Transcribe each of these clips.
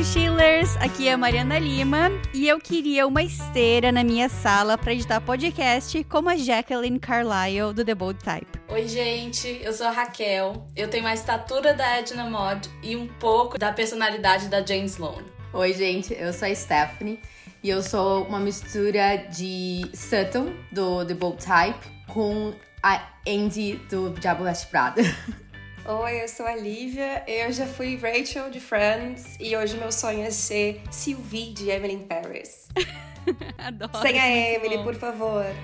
mochilers! Aqui é a Mariana Lima e eu queria uma esteira na minha sala para editar podcast como a Jacqueline Carlyle do The Bold Type. Oi, gente, eu sou a Raquel. Eu tenho a estatura da Edna Mod e um pouco da personalidade da Jane Sloan. Oi, gente, eu sou a Stephanie e eu sou uma mistura de Sutton do The Bold Type com a Andy do Diabo Veste Prada. Oi, eu sou a Lívia, eu já fui Rachel de Friends e hoje meu sonho é ser Sylvie de Emily in Paris. Adoro. Sem a Emily, por favor.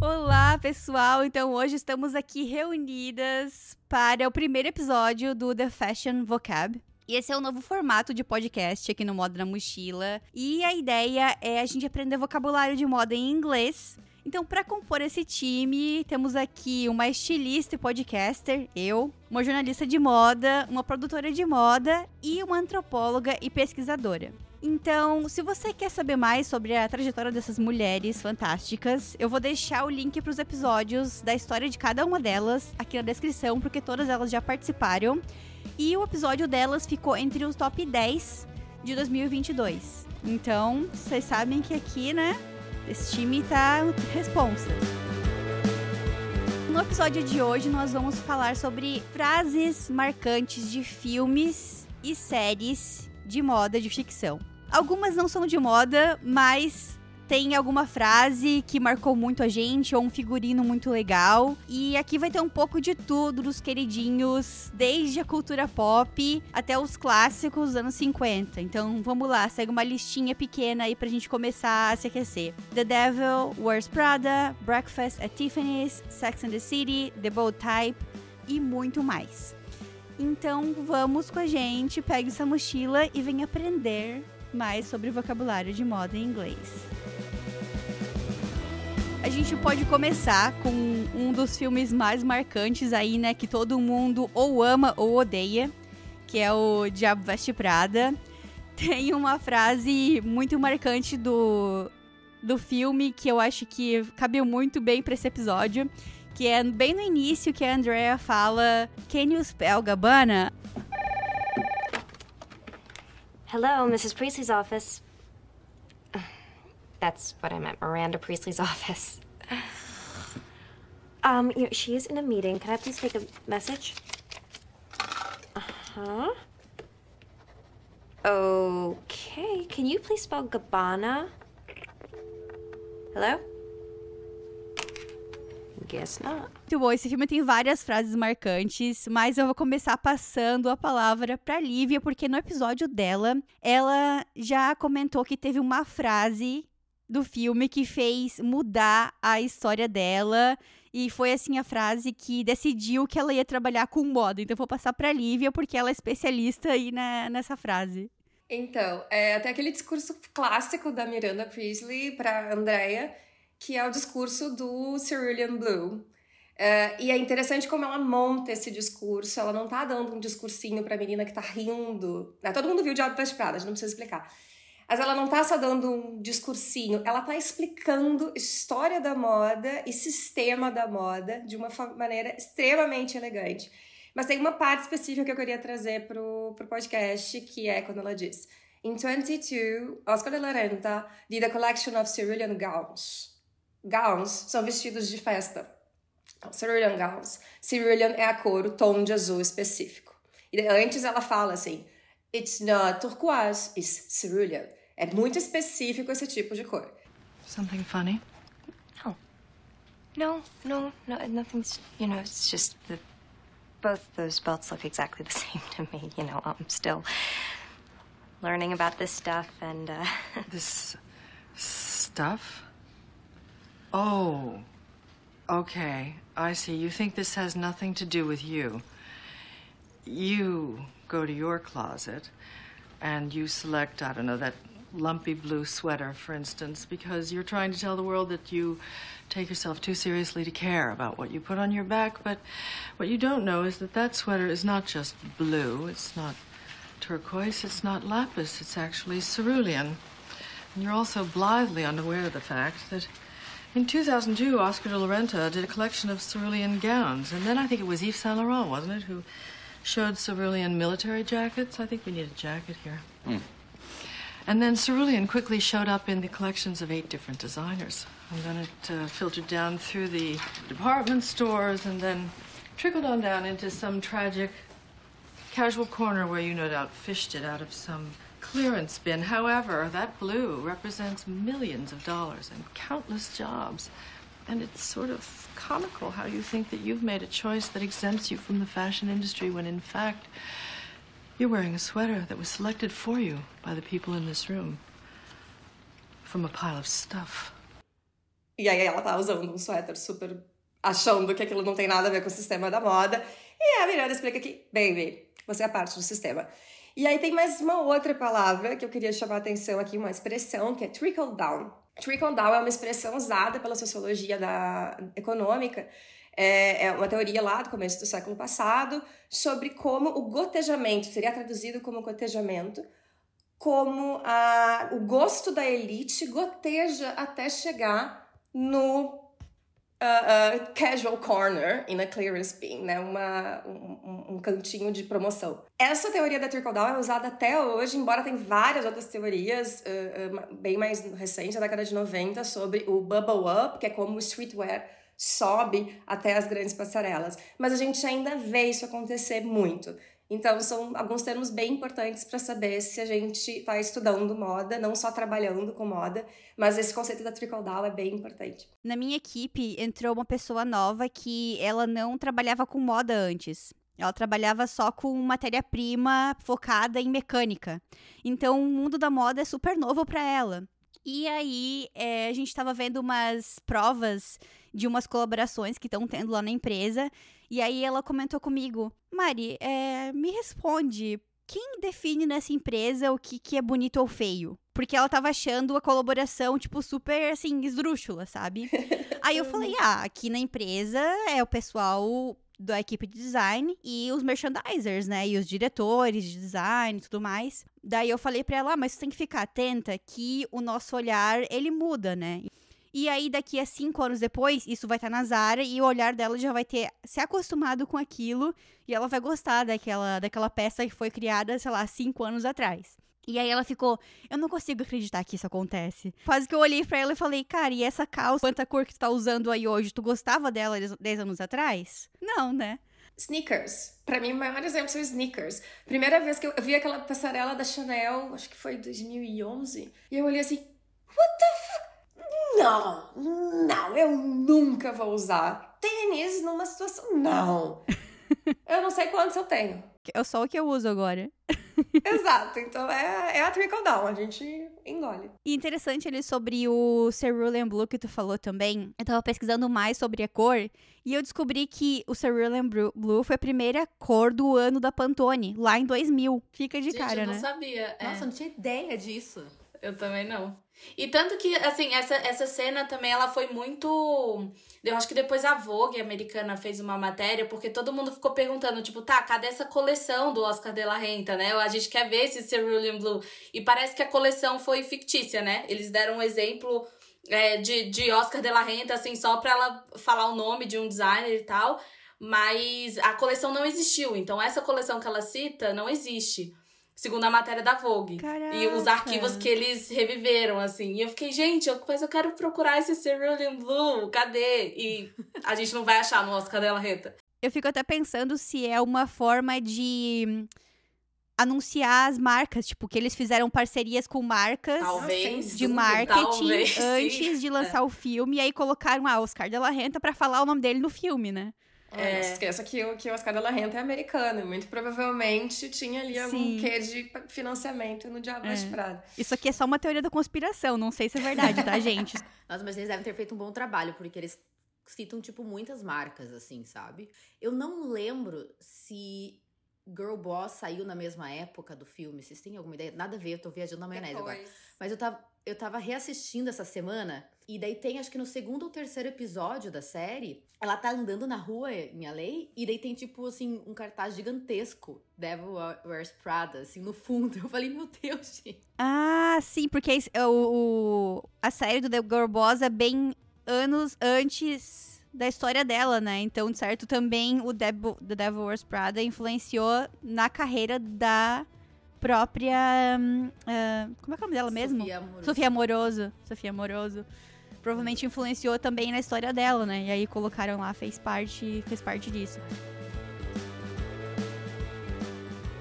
Olá, pessoal! Então hoje estamos aqui reunidas para o primeiro episódio do The Fashion Vocab. E esse é o novo formato de podcast aqui no Moda na Mochila. E a ideia é a gente aprender vocabulário de moda em inglês. Então, para compor esse time, temos aqui uma estilista e podcaster, eu, uma jornalista de moda, uma produtora de moda e uma antropóloga e pesquisadora. Então, se você quer saber mais sobre a trajetória dessas mulheres fantásticas, eu vou deixar o link para os episódios da história de cada uma delas aqui na descrição, porque todas elas já participaram. E o episódio delas ficou entre os top 10 de 2022. Então, vocês sabem que aqui, né, esse time tá responsa. No episódio de hoje, nós vamos falar sobre frases marcantes de filmes e séries de moda de ficção. Algumas não são de moda, mas tem alguma frase que marcou muito a gente ou um figurino muito legal. E aqui vai ter um pouco de tudo dos queridinhos, desde a cultura pop até os clássicos dos anos 50. Então vamos lá, segue uma listinha pequena aí pra gente começar a se aquecer. The Devil, Wears Prada, Breakfast at Tiffany's, Sex and the City, The Bold Type e muito mais. Então vamos com a gente, pegue essa mochila e venha aprender mais sobre vocabulário de moda em inglês. A gente pode começar com um dos filmes mais marcantes aí, né, que todo mundo ou ama ou odeia, que é o Diabo Veste Prada. Tem uma frase muito marcante do, do filme que eu acho que cabe muito bem para esse episódio, que é bem no início que a Andrea fala Can you spell Gabbana? Hello, Mrs. Priestley's office. That's what I meant, Miranda Priestley's office. Um, you know, she is in a meeting. Can I please take a message? Uh huh. Okay. Can you please spell Gabbana? Hello? Guess not. Muito bom, esse filme tem várias frases marcantes, mas eu vou começar passando a palavra para Lívia, porque no episódio dela, ela já comentou que teve uma frase do filme que fez mudar a história dela. E foi assim a frase que decidiu que ela ia trabalhar com moda. Então vou passar para Lívia, porque ela é especialista aí na, nessa frase. Então, é até aquele discurso clássico da Miranda Priestley para Andrea, que é o discurso do Cerulean Blue. É, e é interessante como ela monta esse discurso. Ela não tá dando um discursinho pra menina que tá rindo. Né? Todo mundo viu o Diabo das Pradas, não precisa explicar. Mas ela não tá só dando um discursinho, ela tá explicando história da moda e sistema da moda de uma maneira extremamente elegante. Mas tem uma parte específica que eu queria trazer pro, pro podcast, que é quando ela diz: In 22, Oscar de la Renta did a collection of cerulean gowns. Gowns são vestidos de festa. Então, cerulean gowns. Cerulean é a cor, o tom de azul específico. E antes ela fala assim: It's not turquoise, it's cerulean. É muito específico esse tipo de cor. Something funny? No. No, no, no, nothing's, you know, it's just that both those belts look exactly the same to me. You know, I'm still learning about this stuff and, uh, This stuff? Oh. Okay, I see. You think this has nothing to do with you. You go to your closet and you select, I don't know, that lumpy blue sweater, for instance, because you're trying to tell the world that you take yourself too seriously to care about what you put on your back. But what you don't know is that that sweater is not just blue, it's not turquoise, it's not lapis, it's actually cerulean. And you're also blithely unaware of the fact that in 2002, Oscar de la Renta did a collection of cerulean gowns. And then I think it was Yves Saint Laurent, wasn't it, who showed cerulean military jackets. I think we need a jacket here. And then cerulean quickly showed up in the collections of eight different designers. And then it uh, filtered down through the department stores and then trickled on down into some tragic casual corner where you no doubt fished it out of some clearance bin. However, that blue represents millions of dollars and countless jobs. And it's sort of comical how you think that you've made a choice that exempts you from the fashion industry when in fact you're wearing a sweater that was selected for you by the people in this room from a pile of stuff. E aí ela tá usando um suéter super achando que aquilo não tem nada a ver com o sistema da moda. E a Miranda explica que, baby, você é parte do sistema. E aí tem mais uma outra palavra que eu queria chamar a atenção aqui, uma expressão que é trickle down. Trickle down é uma expressão usada pela sociologia da econômica, é, é uma teoria lá do começo do século passado sobre como o gotejamento, seria traduzido como gotejamento, como a, o gosto da elite goteja até chegar no uh, uh, casual corner in a clearance bin, né? Uma, um, um, cantinho de promoção. Essa teoria da trickle down é usada até hoje, embora tem várias outras teorias uh, bem mais recentes, da década de 90, sobre o bubble up, que é como o streetwear sobe até as grandes passarelas. Mas a gente ainda vê isso acontecer muito. Então, são alguns termos bem importantes para saber se a gente está estudando moda, não só trabalhando com moda, mas esse conceito da down é bem importante. Na minha equipe entrou uma pessoa nova que ela não trabalhava com moda antes. Ela trabalhava só com matéria-prima focada em mecânica. Então, o mundo da moda é super novo para ela. E aí, é, a gente estava vendo umas provas de umas colaborações que estão tendo lá na empresa. E aí ela comentou comigo, Mari, é, me responde, quem define nessa empresa o que, que é bonito ou feio? Porque ela tava achando a colaboração, tipo, super, assim, esdrúxula, sabe? aí eu falei, ah, aqui na empresa é o pessoal da equipe de design e os merchandisers, né? E os diretores de design e tudo mais. Daí eu falei pra ela, ah, mas você tem que ficar atenta que o nosso olhar, ele muda, né? E aí, daqui a cinco anos depois, isso vai estar tá na Zara e o olhar dela já vai ter se acostumado com aquilo e ela vai gostar daquela, daquela peça que foi criada, sei lá, cinco anos atrás. E aí ela ficou, eu não consigo acreditar que isso acontece. Quase que eu olhei para ela e falei, cara, e essa calça, quanta cor que tu tá usando aí hoje, tu gostava dela 10 anos atrás? Não, né? Sneakers. Para mim, o maior exemplo são sneakers. Primeira vez que eu vi aquela passarela da Chanel, acho que foi 2011, e eu olhei assim, what the fuck? Não, não, eu nunca vou usar tênis numa situação. Não. Eu não sei quantos eu tenho. É só o que eu uso agora. Exato, então é, é a trickle down, a gente engole. E interessante ali sobre o Cerulean Blue que tu falou também. Eu tava pesquisando mais sobre a cor e eu descobri que o Cerulean Blue foi a primeira cor do ano da Pantone, lá em 2000. Fica de gente, cara, eu né? não sabia. Nossa, é. eu não tinha ideia disso. Eu também não. E tanto que, assim, essa, essa cena também, ela foi muito... Eu acho que depois a Vogue americana fez uma matéria, porque todo mundo ficou perguntando, tipo, tá, cadê essa coleção do Oscar de la Renta, né? A gente quer ver esse Cerulean Blue. E parece que a coleção foi fictícia, né? Eles deram um exemplo é, de, de Oscar de la Renta, assim, só pra ela falar o nome de um designer e tal. Mas a coleção não existiu. Então, essa coleção que ela cita não existe segundo a matéria da Vogue. Caraca. E os arquivos que eles reviveram, assim. E eu fiquei, gente, eu, mas eu quero procurar esse Cerulean Blue, cadê? E a gente não vai achar no Oscar dela Reta. Eu fico até pensando se é uma forma de anunciar as marcas, tipo, que eles fizeram parcerias com marcas talvez, de marketing talvez, antes de lançar é. o filme, e aí colocaram a Oscar de la Renta pra falar o nome dele no filme, né? É. Não se esqueça que o, que o Oscar de la Renta é americano e muito provavelmente tinha ali algum Sim. quê de financiamento no Diabo É. Prada. Isso aqui é só uma teoria da conspiração, não sei se é verdade, tá, gente? Nossa, mas eles devem ter feito um bom trabalho, porque eles citam, tipo, muitas marcas, assim, sabe? Eu não lembro se Girl Boss saiu na mesma época do filme. Vocês têm alguma ideia? Nada a ver, eu tô viajando na maionese agora. Depois. Mas eu tava, eu tava reassistindo essa semana, e daí tem, acho que no segundo ou terceiro episódio da série, ela tá andando na rua em LA, e daí tem, tipo, assim, um cartaz gigantesco, Devil Wears Prada, assim, no fundo. Eu falei, meu Deus, gente. Ah, sim, porque esse- o, o- a série do The Girl Boss é bem anos antes da história dela, né? Então, de certo, também o Devil, The Devil Wears Prada influenciou na carreira da própria. ah, como é que é o nome dela mesmo? Sofia Amoroso. Sofia Amoroso. Sofia Amoroso. Provavelmente influenciou também na história dela, né? E aí colocaram lá, fez parte, fez parte disso.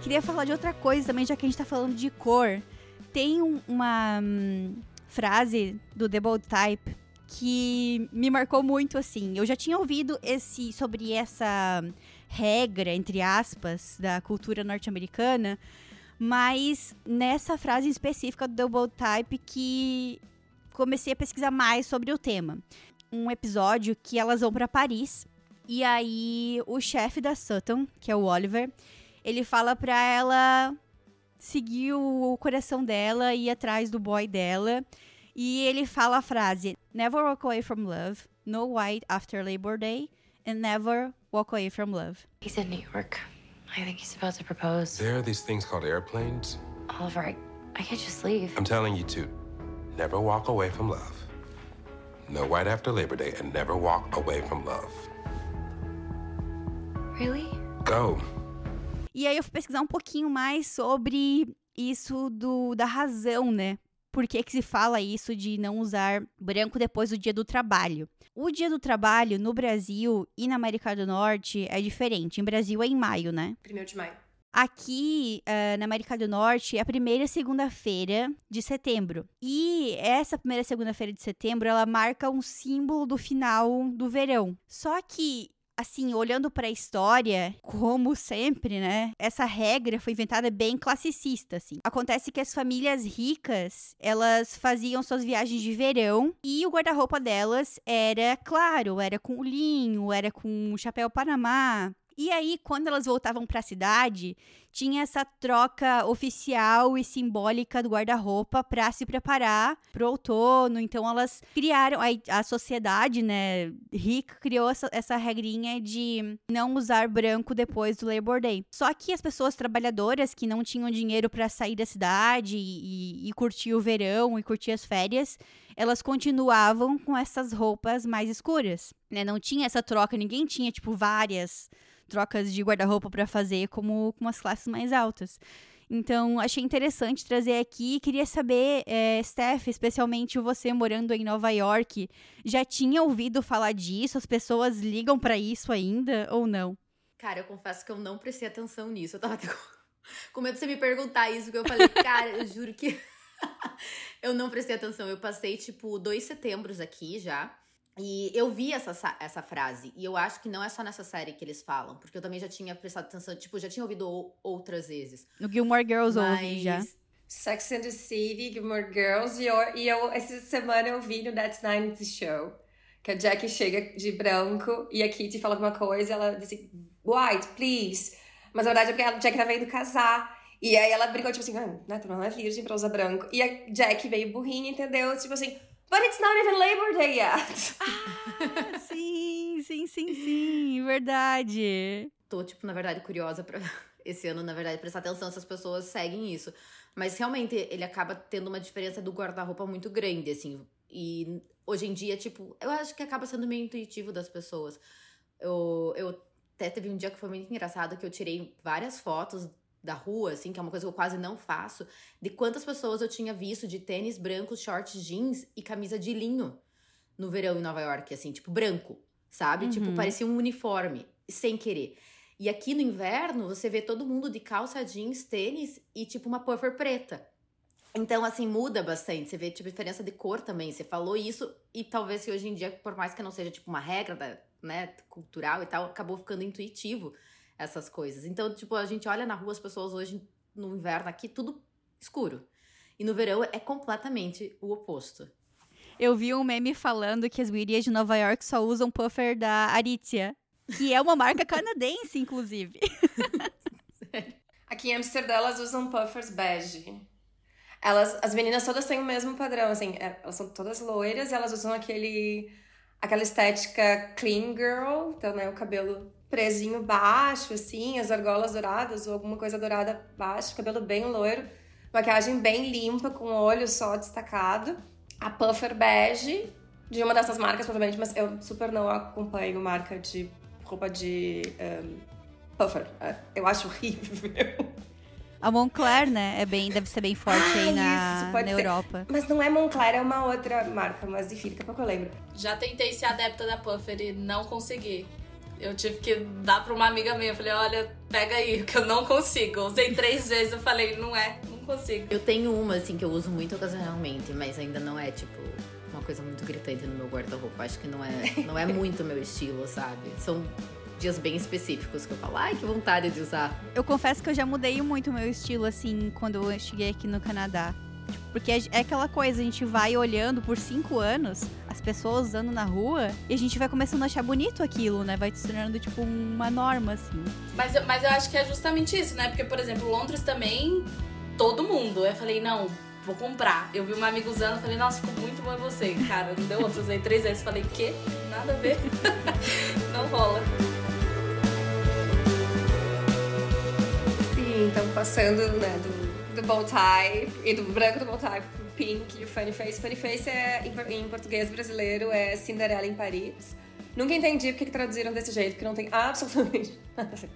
Queria falar de outra coisa também, já que a gente tá falando de cor. Tem um- uma hum, frase do The Bold Type que me marcou muito assim. Eu já tinha ouvido esse sobre essa regra, entre aspas, da cultura norte-americana, mas nessa frase específica do Bold Type que comecei a pesquisar mais sobre o tema. Um episódio que elas vão para Paris e aí o chefe da Sutton, que é o Oliver, ele fala pra ela seguir o coração dela e ir atrás do boy dela. E ele fala a frase: Never walk away from love, no white after Labor Day, and never walk away from love. He's in New York. I think he's about to propose. There are these things called airplanes. Oliver, I, I could just leave. I'm telling you to never walk away from love. No white after Labor Day and never walk away from love. Really? Go. E aí eu fui pesquisar um pouquinho mais sobre isso do, da razão, né? Por que, que se fala isso de não usar branco depois do dia do trabalho? O dia do trabalho no Brasil e na América do Norte é diferente. Em Brasil é em maio, né? Primeiro de maio. Aqui, eh, na América do Norte, é a primeira segunda-feira de setembro. E essa primeira segunda-feira de setembro, ela marca um símbolo do final do verão. Só que, assim, olhando para a história, como sempre, né? Essa regra foi inventada bem classicista, assim. Acontece que as famílias ricas, elas faziam suas viagens de verão e o guarda-roupa delas era claro, era com linho, era com chapéu panamá, e aí, quando elas voltavam para a cidade, tinha essa troca oficial e simbólica do guarda-roupa para se preparar para o outono. Então, elas criaram a, a sociedade, né, rica, criou essa, essa regrinha de não usar branco depois do Labor Day. Só que as pessoas trabalhadoras que não tinham dinheiro para sair da cidade e, e, e curtir o verão e curtir as férias, elas continuavam com essas roupas mais escuras, né? Não tinha essa troca, ninguém tinha tipo várias trocas de guarda-roupa para fazer como com as classes mais altas. Então, achei interessante trazer aqui. Queria saber, é, Steph, especialmente você morando em Nova York, já tinha ouvido falar disso? As pessoas ligam para isso ainda ou não? Cara, eu confesso que eu não prestei atenção nisso. Eu tava até com, com medo de você me perguntar isso, porque eu falei, cara, eu juro que eu não prestei atenção. Eu passei, tipo, dois setembros aqui já. E eu vi essa, sa- essa frase, e eu acho que não é só nessa série que eles falam, porque eu também já tinha prestado atenção, tipo, já tinha ouvido ou- outras vezes. No Gilmore Girls Mas ouvi já. Sex and the City, Gilmore Girls, e eu, e eu essa semana eu vi no That's 90 Show, que a Jackie chega de branco e a Kitty fala alguma coisa, ela diz assim, white, please. Mas na verdade é porque a Jackie tava indo casar. E aí ela brincou, tipo assim, ah, né, tu não é virgem pra usar branco. E a Jackie veio burrinha, entendeu? Tipo assim, but it's not even Labor Day yet. Ah, sim, sim, sim, sim, verdade. tô, tipo, na verdade, curiosa pra esse ano, na verdade, prestar atenção se as pessoas seguem isso. Mas realmente ele acaba tendo uma diferença do guarda-roupa muito grande, assim. E hoje em dia, tipo, eu acho que acaba sendo meio intuitivo das pessoas. Eu, eu até teve um dia que foi muito engraçado que eu tirei várias fotos da rua, assim, que é uma coisa que eu quase não faço, de quantas pessoas eu tinha visto de tênis brancos, shorts jeans e camisa de linho no verão em Nova York, assim, tipo, branco, sabe? Tipo, Uhum. parecia um uniforme, sem querer. E aqui no inverno, você vê todo mundo de calça jeans, tênis e tipo uma puffer preta. Então, assim, muda bastante. Você vê, tipo, diferença de cor também. Você falou isso e talvez que hoje em dia, por mais que não seja, tipo, uma regra, da, né, cultural e tal, acabou ficando intuitivo essas coisas. Então, tipo, a gente olha na rua as pessoas hoje, no inverno aqui, tudo escuro. E no verão é completamente o oposto. Eu vi um meme falando que as gurias de Nova York só usam puffer da Aritzia, que é uma marca canadense, inclusive. Aqui em Amsterdã elas usam puffers bege. Elas, as meninas todas têm o mesmo padrão, assim, é, elas são todas loiras e elas usam aquele, aquela estética clean girl, então, né, o cabelo presinho baixo, assim, as argolas douradas ou alguma coisa dourada baixo, cabelo bem loiro, maquiagem bem limpa, com o olho só destacado, a puffer bege de uma dessas marcas, provavelmente, mas eu super não acompanho marca de roupa de um, puffer. É, eu acho horrível. A Moncler, né? É bem, deve ser bem forte ah, aí na, isso, na Europa. Mas não é Moncler, é uma outra marca, mas enfim, daqui a pouco eu lembro. Já tentei ser adepta da Puffer e não consegui. Eu tive que dar pra uma amiga minha. Eu falei, olha, pega aí, que eu não consigo. usei três vezes, eu falei, não é, não consigo. Eu tenho uma, assim, que eu uso muito ocasionalmente, mas ainda não é, tipo, uma coisa muito gritante no meu guarda-roupa. Acho que não é, não é muito meu estilo, sabe? São dias bem específicos que eu falo, ai, que vontade de usar. Eu confesso que eu já mudei muito o meu estilo, assim, quando eu cheguei aqui no Canadá. Porque é aquela coisa, a gente vai olhando por cinco anos as pessoas usando na rua e a gente vai começando a achar bonito aquilo, né? Vai se tornando, tipo, uma norma, assim. Mas, eu, mas eu acho que é justamente isso, né? Porque, por exemplo, Londres também, todo mundo. Eu falei, não, vou comprar. Eu vi uma amiga usando, falei, nossa, ficou muito bom em você. Cara, não deu outro, usei três vezes. Falei, que? Nada a ver. não rola. Sim, então passando, né, do, do bow tie e do branco do bow tie pink o funny face. Funny face é, em, português brasileiro é Cinderela em Paris. Nunca entendi porque que traduziram desse jeito, porque não tem absolutamente nada.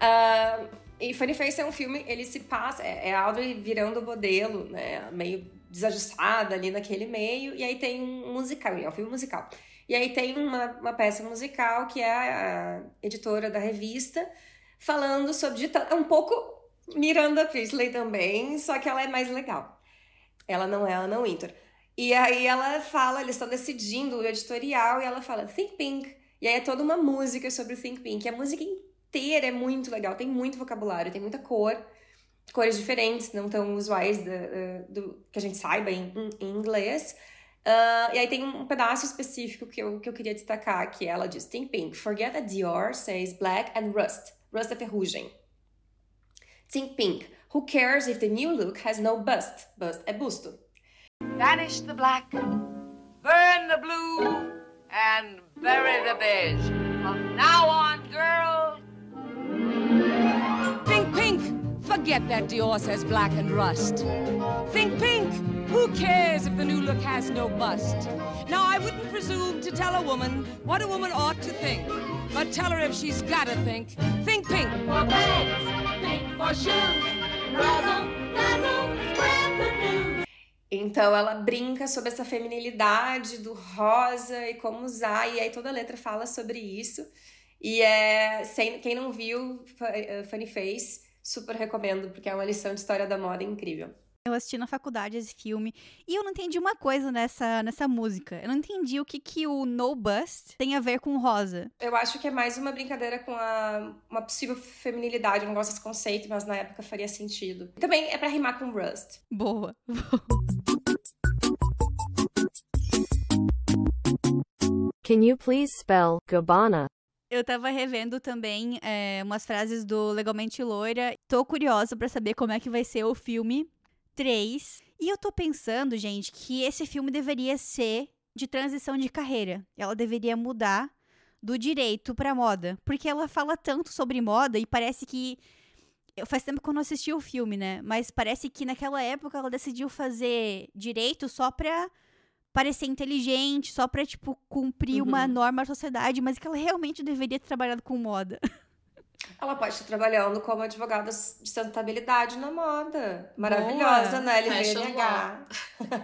Uh, e Funny Face é um filme, ele se passa, é, é Audrey virando modelo, né, meio desajustada ali naquele meio, e aí tem um musical, é um filme musical. E aí tem uma, uma peça musical que é a, a editora da revista falando sobre é um pouco Miranda Priestley também, só que ela é mais legal. Ela não é Anna Winter. E aí ela fala, eles estão decidindo o editorial e ela fala Think Pink. E aí é toda uma música sobre o Think Pink. E a música inteira é muito legal, tem muito vocabulário, tem muita cor, cores diferentes, não tão usuais do, do que a gente saiba em, em inglês. Uh, e aí tem um pedaço específico que eu, que eu queria destacar, que ela diz, Think Pink, forget that Dior says black and rust. Rust é ferrugem. Think Pink, who cares if the new look has no bust? Bust é busto. Banish the black, burn the blue, and bury the beige. From now on, girls, Think pink. Forget that Dior says black and rust. Think pink. Who cares if the new look has no bust? Now, I wouldn't presume to tell a woman what a woman ought to think, but tell her if she's gotta think. Think pink. For bags, Então ela brinca sobre essa feminilidade do rosa e como usar, e aí toda a letra fala sobre isso. E é, sem, quem não viu eh, Funny Face, super recomendo, porque é uma lição de história da moda incrível. Eu assisti na faculdade esse filme e eu não entendi uma coisa nessa, nessa música. Eu não entendi o que, que o No Bust tem a ver com rosa. Eu acho que é mais uma brincadeira com a, uma possível feminilidade. Eu não gosto desse conceito, mas na época faria sentido. Também é para rimar com Rust. Boa. Can you please spell Gabbana? Eu tava revendo também é, umas frases do Legalmente Loira. Tô curiosa para saber como é que vai ser o filme 3. E eu tô pensando, gente, que esse filme deveria ser de transição de carreira. Ela deveria mudar do direito pra moda. Porque ela fala tanto sobre moda e parece que. Faz tempo que eu não assisti o filme, né? Mas parece que naquela época ela decidiu fazer direito só pra parecer inteligente, só pra, tipo, cumprir uhum. uma norma da sociedade, mas que ela realmente deveria ter trabalhado com moda. Ela pode estar trabalhando como advogada de sustentabilidade na moda. Maravilhosa, Boa. né? LVNH.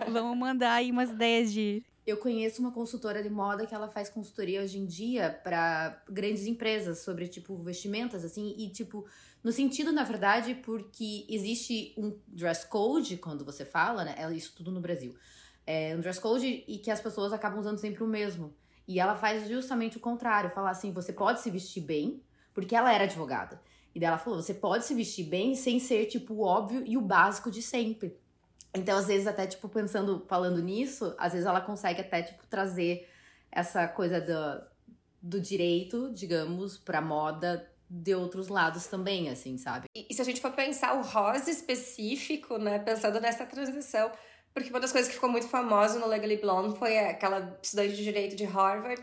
Vamos mandar aí umas ideias de. Eu conheço uma consultora de moda que ela faz consultoria hoje em dia para grandes empresas sobre, tipo, vestimentas, assim, e, tipo, no sentido, na verdade, porque existe um dress code quando você fala, né? É isso tudo no Brasil é, um dress code e que as pessoas acabam usando sempre o mesmo. E ela faz justamente o contrário, falar assim, você pode se vestir bem, porque ela era advogada. E daí ela falou, você pode se vestir bem sem ser, tipo, o óbvio e o básico de sempre. Então, às vezes, até, tipo, pensando, falando nisso, às vezes ela consegue até, tipo, trazer essa coisa do, do direito, digamos, pra moda de outros lados também, assim, sabe? E, e se a gente for pensar o rosa específico, né, pensando nessa transição, porque uma das coisas que ficou muito famosa no Legally Blonde foi aquela estudante de direito de Harvard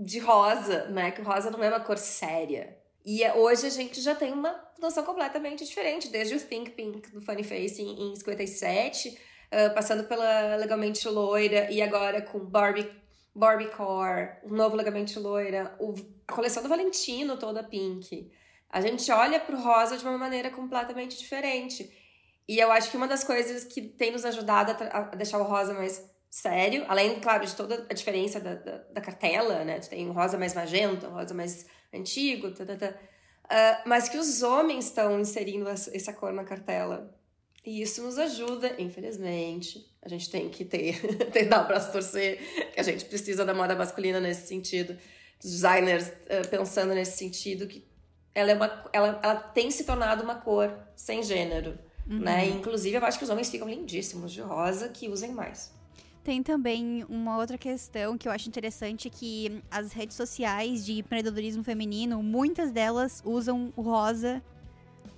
de rosa, né? Que o rosa não é uma cor séria. E é, hoje a gente já tem uma noção completamente diferente, desde o Think Pink do Funny Face em, em 57 uh, passando pela Legalmente Loira e agora com Barbie, Barbiecore, o novo Legalmente Loira, o, a coleção do Valentino toda pink. A gente olha pro rosa de uma maneira completamente diferente. E eu acho que uma das coisas que tem nos ajudado a, a deixar o rosa mais sério, além, claro, de toda a diferença da, da, da cartela, né? Tu tem o rosa mais magenta, o rosa mais antigo, tá, tá, tá. Uh, mas que os homens estão inserindo essa cor na cartela. E isso nos ajuda, infelizmente. A gente tem que ter, tentar para se torcer, que a gente precisa da moda masculina nesse sentido. Os designers uh, pensando nesse sentido, que ela, é uma, ela, ela tem se tornado uma cor sem gênero. Uhum. Né? Inclusive, eu acho que os homens ficam lindíssimos de rosa, que usem mais. Tem também uma outra questão que eu acho interessante que as redes sociais de empreendedorismo feminino, muitas delas usam o rosa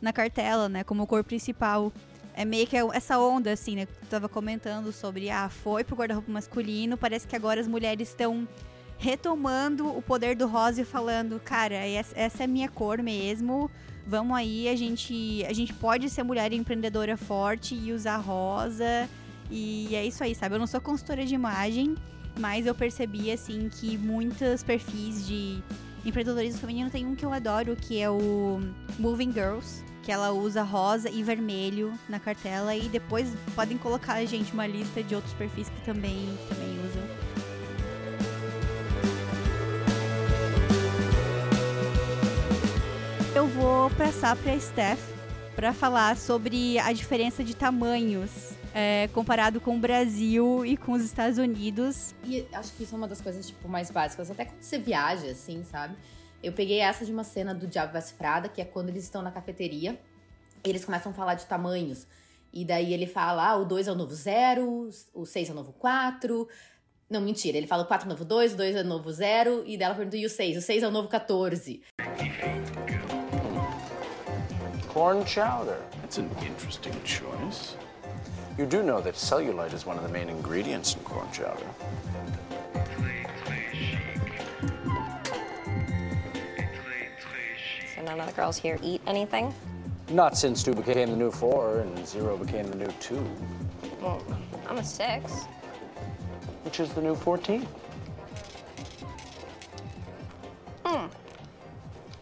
na cartela, né, como cor principal. É meio que essa onda, assim, né, tu tava comentando sobre, ah, foi pro guarda-roupa masculino, parece que agora as mulheres estão retomando o poder do rosa e falando, cara, essa é a minha cor mesmo, vamos aí, a gente, a gente pode ser mulher empreendedora forte e usar rosa e é isso aí, sabe? Eu não sou consultora de imagem, mas eu percebi, assim, que muitos perfis de empreendedorismo feminino tem um que eu adoro, que é o Moving Girls, que ela usa rosa e vermelho na cartela e depois podem colocar, gente, uma lista de outros perfis que também, também usam. Eu vou passar para a Steph para falar sobre a diferença de tamanhos é, comparado com o Brasil e com os Estados Unidos. E acho que isso é uma das coisas, tipo, mais básicas. Até quando você viaja, assim, sabe? Eu peguei essa de uma cena do Diabo Veste Prada, que é quando eles estão na cafeteria. Eles começam a falar de tamanhos. E daí ele fala, ah, o 2 é o novo 0, o 6 é o novo 4. Não, mentira. Ele fala o 4 é o novo 2, o 2 é o novo 0. E daí ela pergunta, e o 6? O 6 é o novo 14. Corn chowder. That's an interesting choice. You do know that cellulite is one of the main ingredients in corn chowder. So none of the girls here eat anything? Not since two became the new four and zero became the new two. Well, I'm a six. Which is the new 14? Hmm.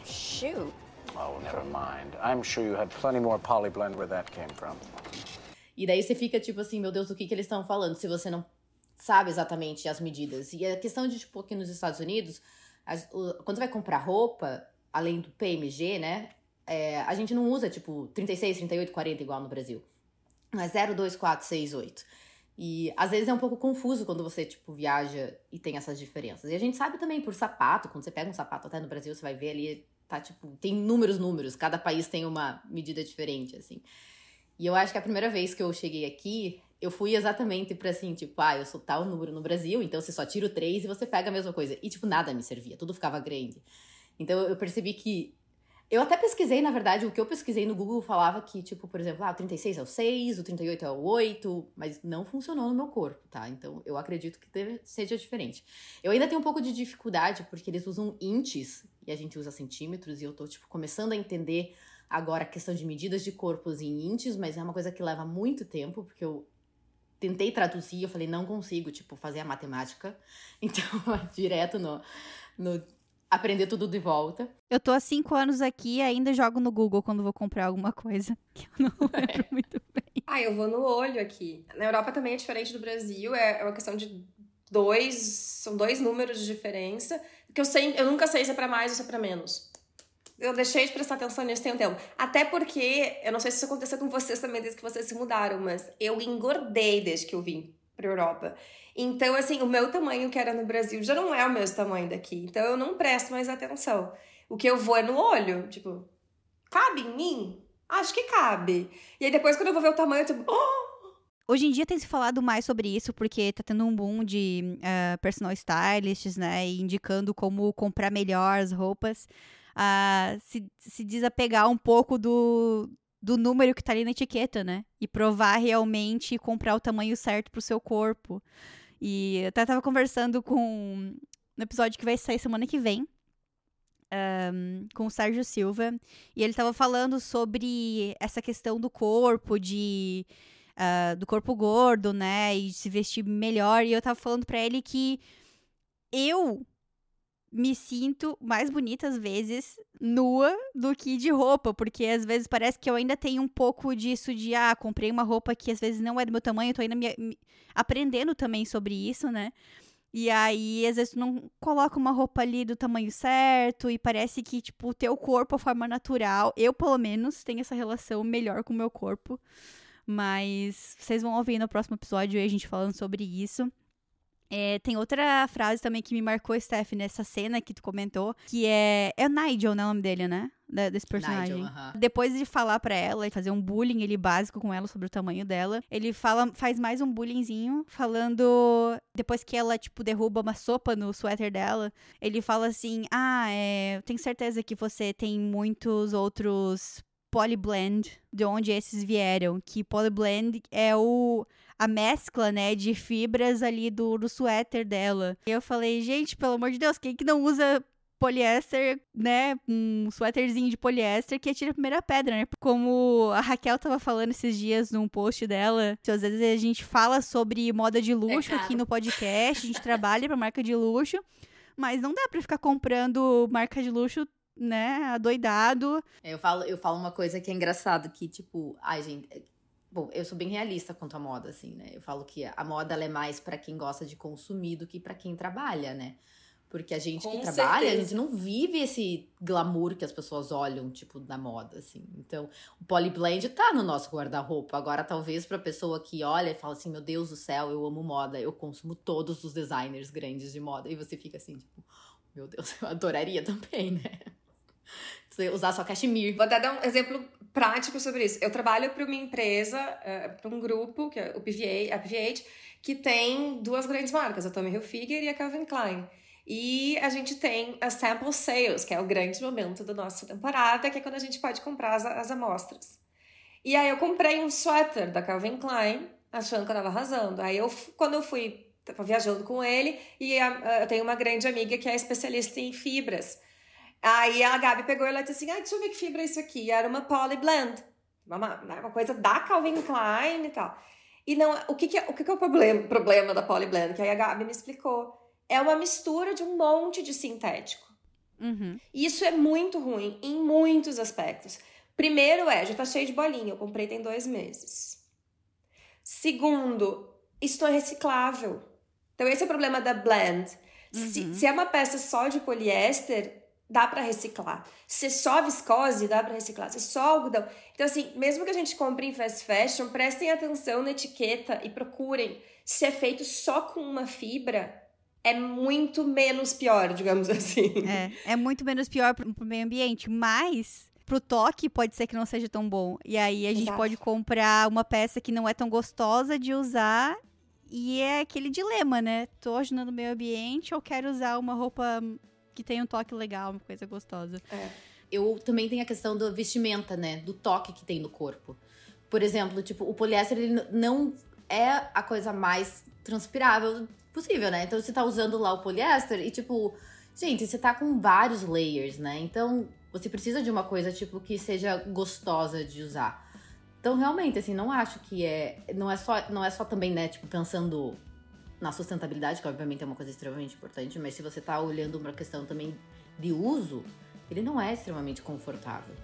Shoot. Oh, never mind. I'm sure you had plenty more polyblend where that came from. E daí você fica tipo assim, meu Deus, do que, que eles estão falando? Se você não sabe exatamente as medidas. E a questão de, tipo, aqui nos Estados Unidos, as, o, quando você vai comprar roupa, além do PMG, né? É, a gente não usa, tipo, 36, 38, 40 igual no Brasil. Mas 0, 2, 4, 6, 8. E às vezes é um pouco confuso quando você, tipo, viaja e tem essas diferenças. E a gente sabe também por sapato, quando você pega um sapato até no Brasil, você vai ver ali, tá, tipo, tem números, números. Cada país tem uma medida diferente, assim. E eu acho que a primeira vez que eu cheguei aqui, eu fui exatamente pra assim, tipo, ah, eu sou tal número no Brasil, então você só tira o 3 e você pega a mesma coisa. E, tipo, nada me servia, tudo ficava grande. Então eu percebi que. Eu até pesquisei, na verdade, o que eu pesquisei no Google falava que, tipo, por exemplo, ah, o 36 é o 6, o 38 é o 8, mas não funcionou no meu corpo, tá? Então eu acredito que deve, seja diferente. Eu ainda tenho um pouco de dificuldade, porque eles usam inches e a gente usa centímetros, e eu tô, tipo, começando a entender agora a questão de medidas de corpos em índios, mas é uma coisa que leva muito tempo, porque eu tentei traduzir, eu falei, não consigo, tipo, fazer a matemática. Então, direto no, no aprender tudo de volta. Eu tô há cinco anos aqui e ainda jogo no Google quando vou comprar alguma coisa, que eu não lembro é. muito bem. Ah, eu vou no olho aqui. Na Europa também é diferente do Brasil, é, é uma questão de dois, são dois números de diferença, que eu sei, eu nunca sei se é para mais ou se é para menos. Eu deixei de prestar atenção nisso tem um tempo. Até porque, eu não sei se isso aconteceu com vocês também desde que vocês se mudaram, mas eu engordei desde que eu vim pra Europa. Então, assim, o meu tamanho que era no Brasil já não é o mesmo tamanho daqui. Então, eu não presto mais atenção. O que eu vou é no olho. Tipo, cabe em mim? Acho que cabe. E aí, depois, quando eu vou ver o tamanho, eu tipo, oh! Hoje em dia tem se falado mais sobre isso, porque tá tendo um boom de uh, personal stylists, né? Indicando como comprar melhor as roupas a se, se desapegar um pouco do, do número que tá ali na etiqueta, né? E provar realmente e comprar o tamanho certo pro seu corpo. E eu até tava conversando com. No episódio que vai sair semana que vem. Um, com o Sérgio Silva. E ele tava falando sobre essa questão do corpo, de ah, do corpo gordo, né? E se vestir melhor. E eu tava falando pra ele que eu me sinto mais bonita às vezes nua do que de roupa, porque às vezes parece que eu ainda tenho um pouco disso de ah, comprei uma roupa que às vezes não é do meu tamanho, tô ainda me, me- aprendendo também sobre isso, né? E aí, às vezes, tu não coloca uma roupa ali do tamanho certo e parece que, tipo, o teu corpo, a forma natural, eu, pelo menos, tenho essa relação melhor com o meu corpo. Mas vocês vão ouvir no próximo episódio a gente falando sobre isso. É, tem outra frase também que me marcou, Steph, nessa cena que tu comentou, que é. É o Nigel, né? O nome dele, né? Desse personagem. Nigel, aham. Depois de falar pra ela e fazer um bullying ele básico com ela sobre o tamanho dela, ele fala, faz mais um bullyingzinho, falando. Depois que ela, tipo, derruba uma sopa no suéter dela, ele fala assim: Ah, é, eu tenho certeza que você tem muitos outros polyblend, de onde esses vieram. Que polyblend é o a mescla, né, de fibras ali do, do suéter dela. E eu falei, gente, pelo amor de Deus, quem que não usa poliéster, né, um suéterzinho de poliéster que atira a primeira pedra, né? Como a Raquel tava falando esses dias num post dela, que às vezes a gente fala sobre moda de luxo caro. aqui no podcast, a gente trabalha pra marca de luxo, mas não dá pra ficar comprando marca de luxo, né, adoidado. Eu falo, eu falo uma coisa que é engraçado, que, tipo, ai, gente. Bom, eu sou bem realista quanto à moda, assim, né? Eu falo que a moda é mais pra quem gosta de consumir do que pra quem trabalha, né? Porque a gente que Com trabalha, a gente não vive esse glamour que as pessoas olham, tipo, da moda, assim. Então, o polyblend tá no nosso guarda-roupa. Agora, talvez pra pessoa que olha e fala assim, meu Deus do céu, eu amo moda, eu consumo todos os designers grandes de moda. E você fica assim, tipo, meu Deus, eu adoraria também, né? Usar só cashmere. Vou dar, um exemplo prático sobre isso. Eu trabalho para uma empresa, para um grupo, que é o PVA, a PVH, que tem duas grandes marcas, a Tommy Hilfiger e a Calvin Klein. E a gente tem a Sample Sales, que é o grande momento da nossa temporada, que é quando a gente pode comprar as, as amostras. E aí eu comprei um sweater da Calvin Klein, achando que eu tava arrasando. Aí eu, quando eu fui, tava viajando com ele, e a- a- eu tenho uma grande amiga que é especialista em fibras. Aí a Gabi pegou e ela disse assim: ah, deixa eu ver que fibra é isso aqui. E era uma Poly Blend. Uma, uma coisa da Calvin Klein e tal. E não, o que, que é, o que, que é o problema, problema da Poly Blend? Que aí a Gabi me explicou. É uma mistura de um monte de sintético. Uhum. E isso é muito ruim em muitos aspectos. Primeiro é, já tá cheio de bolinha, eu comprei tem dois meses. Segundo, isso não é reciclável. Então esse é o problema da blend. Se, se é uma peça só de poliéster, dá pra reciclar. Se é só viscose, dá pra reciclar. Se é só algodão. Então assim, mesmo que a gente compre em fast fashion, prestem atenção na etiqueta e procurem se é feito só com uma fibra, é muito menos pior, digamos assim. É, é muito menos pior pro, pro meio ambiente, mas pro toque pode ser que não seja tão bom. E aí a gente Exato. pode comprar uma peça que não é tão gostosa de usar. E é aquele dilema, né? Tô ajudando o meio ambiente ou quero usar uma roupa que tem um toque legal, uma coisa gostosa. Eu também tenho a questão da vestimenta, né? Do toque que tem no corpo. Por exemplo, tipo, o poliéster ele não é a coisa mais transpirável possível, né? Então você tá usando lá o poliéster e, tipo, gente, você tá com vários layers, né? Então você precisa de uma coisa, tipo, que seja gostosa de usar. Então, realmente, assim, não acho que é. Não é só, não é só também, né, tipo, pensando na sustentabilidade, que obviamente é uma coisa extremamente importante, mas se você tá olhando uma questão também de uso, ele não é extremamente confortável.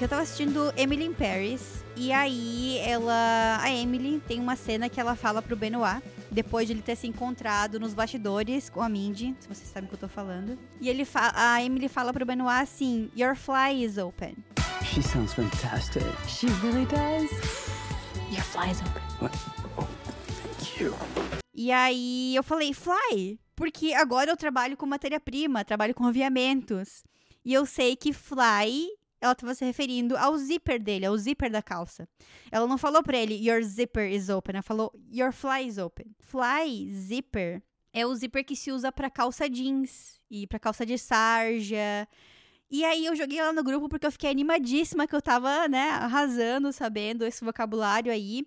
Eu tava assistindo Emily in Paris. E aí, ela. A Emily tem uma cena que ela fala pro Benoit. Depois de ele ter se encontrado nos bastidores com a Mindy, se vocês sabem o que eu tô falando. E ele a Emily fala pro Benoit assim: Your fly is open. She sounds fantastic. She really does. Your fly is open. What? Oh, thank you. E aí eu falei, fly, porque agora eu trabalho com matéria-prima, trabalho com aviamentos. E eu sei que fly, ela estava se referindo ao zíper dele, ao zíper da calça. Ela não falou pra ele, your zipper is open, ela falou, your fly is open. Fly, zipper, é o zíper que se usa pra calça jeans e pra calça de sarja. E aí eu joguei lá no grupo porque eu fiquei animadíssima que eu tava, né, arrasando, sabendo esse vocabulário aí.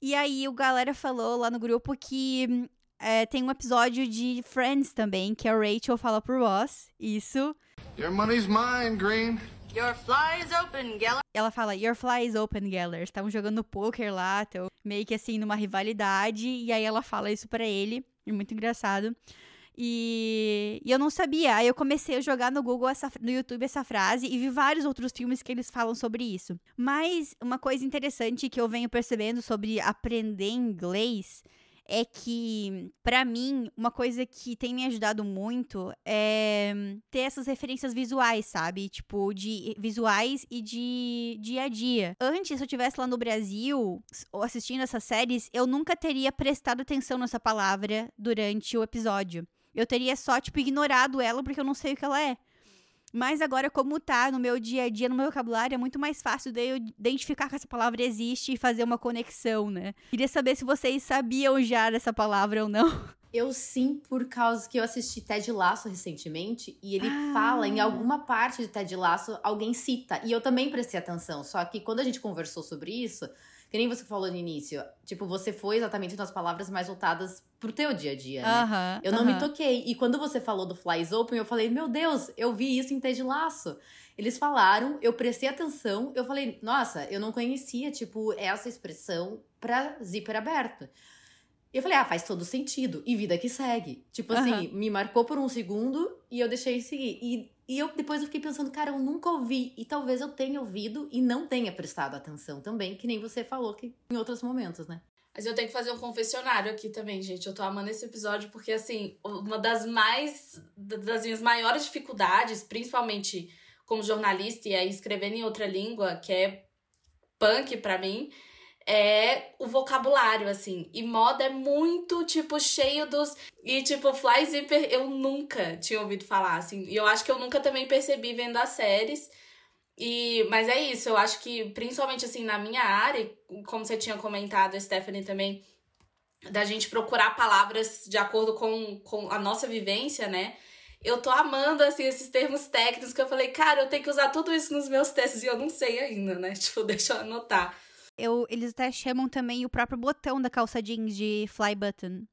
E aí o galera falou lá no grupo que é, tem um episódio de Friends também, que a Rachel fala pro Ross isso. Your money's mine, Green. Your fly is open, Geller. Ela fala, Your fly is open, Geller. Estavam jogando poker lá, então, meio que assim, numa rivalidade. E aí ela fala isso pra ele. É muito engraçado. E, e eu não sabia. Aí eu comecei a jogar no Google, essa, no YouTube, essa frase e vi vários outros filmes que eles falam sobre isso. Mas uma coisa interessante que eu venho percebendo sobre aprender inglês é que, pra mim, uma coisa que tem me ajudado muito é ter essas referências visuais, sabe? Tipo, de visuais e de dia a dia. Antes, se eu estivesse lá no Brasil, assistindo essas séries, eu nunca teria prestado atenção nessa palavra durante o episódio. Eu teria só, tipo, ignorado ela porque eu não sei o que ela é. Mas agora, como tá no meu dia a dia, no meu vocabulário, é muito mais fácil de eu identificar que essa palavra existe e fazer uma conexão, né? Queria saber se vocês sabiam já dessa palavra ou não. Eu sim, por causa que eu assisti Ted Lasso recentemente e ele Ah. fala em alguma parte de Ted Lasso, alguém cita. E eu também prestei atenção. Só que quando a gente conversou sobre isso, que nem você falou no início, tipo, você foi exatamente nas palavras mais voltadas pro teu dia a dia, né? Aham, eu não me aham. toquei. E quando você falou do Flies Open, eu falei, meu Deus, eu vi isso em Ted Lasso. Eles falaram, eu prestei atenção, eu falei, nossa, eu não conhecia, tipo, essa expressão pra zíper aberto. E eu falei, ah, faz todo sentido. E vida que segue. Tipo assim, Aham. me marcou por um segundo e eu deixei seguir. E, e eu depois eu fiquei pensando, cara, eu nunca ouvi. E talvez eu tenha ouvido e não tenha prestado atenção também, que nem você falou que em outros momentos, né? Mas eu tenho que fazer um confessionário aqui também, gente. Eu tô amando esse episódio porque, assim, uma das mais. das minhas maiores dificuldades, principalmente como jornalista e aí escrevendo em outra língua, que é punk pra mim, é o vocabulário, assim. E moda é muito, tipo, cheio dos. E, tipo, Fly Zipper eu nunca tinha ouvido falar, assim. E eu acho que eu nunca também percebi vendo as séries. E, mas é isso, eu acho que, principalmente assim, na minha área, como você tinha comentado, Stephanie, também, da gente procurar palavras de acordo com, com a nossa vivência, né? Eu tô amando, assim, esses termos técnicos que eu falei, cara, eu tenho que usar tudo isso nos meus testes e eu não sei ainda, né? Tipo, deixa eu anotar. Eu, eles até chamam também o próprio botão da calça jeans de fly button.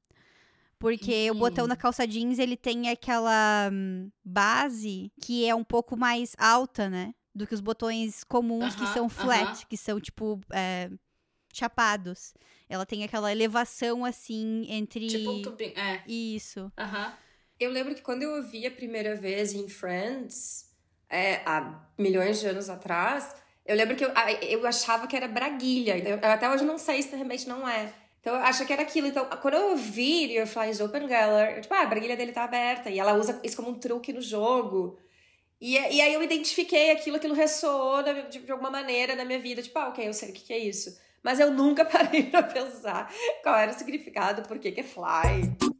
Porque o botão da calça jeans, ele tem aquela hum, base que é um pouco mais alta, né? Do que os botões comuns que Aham, são flat, aham. que são, tipo, é, chapados. Ela tem aquela elevação, assim, entre... Tipo um tubinho, é. Isso. Aham. Eu lembro que quando eu ouvi a primeira vez em Friends, é, há milhões de anos atrás, eu lembro que eu, eu achava que era braguilha. Eu, até hoje não sei se realmente não é. Então eu acho que era aquilo. Então, quando eu ouvi Fly is Open Geller, eu, tipo, ah, a braguilha dele tá aberta. E ela usa isso como um truque no jogo. E, e aí eu identifiquei aquilo, aquilo ressoou na- de, de alguma maneira na minha vida. Tipo, ah, ok, eu sei o que, que é isso. Mas eu nunca parei pra pensar qual era o significado, por que que é fly.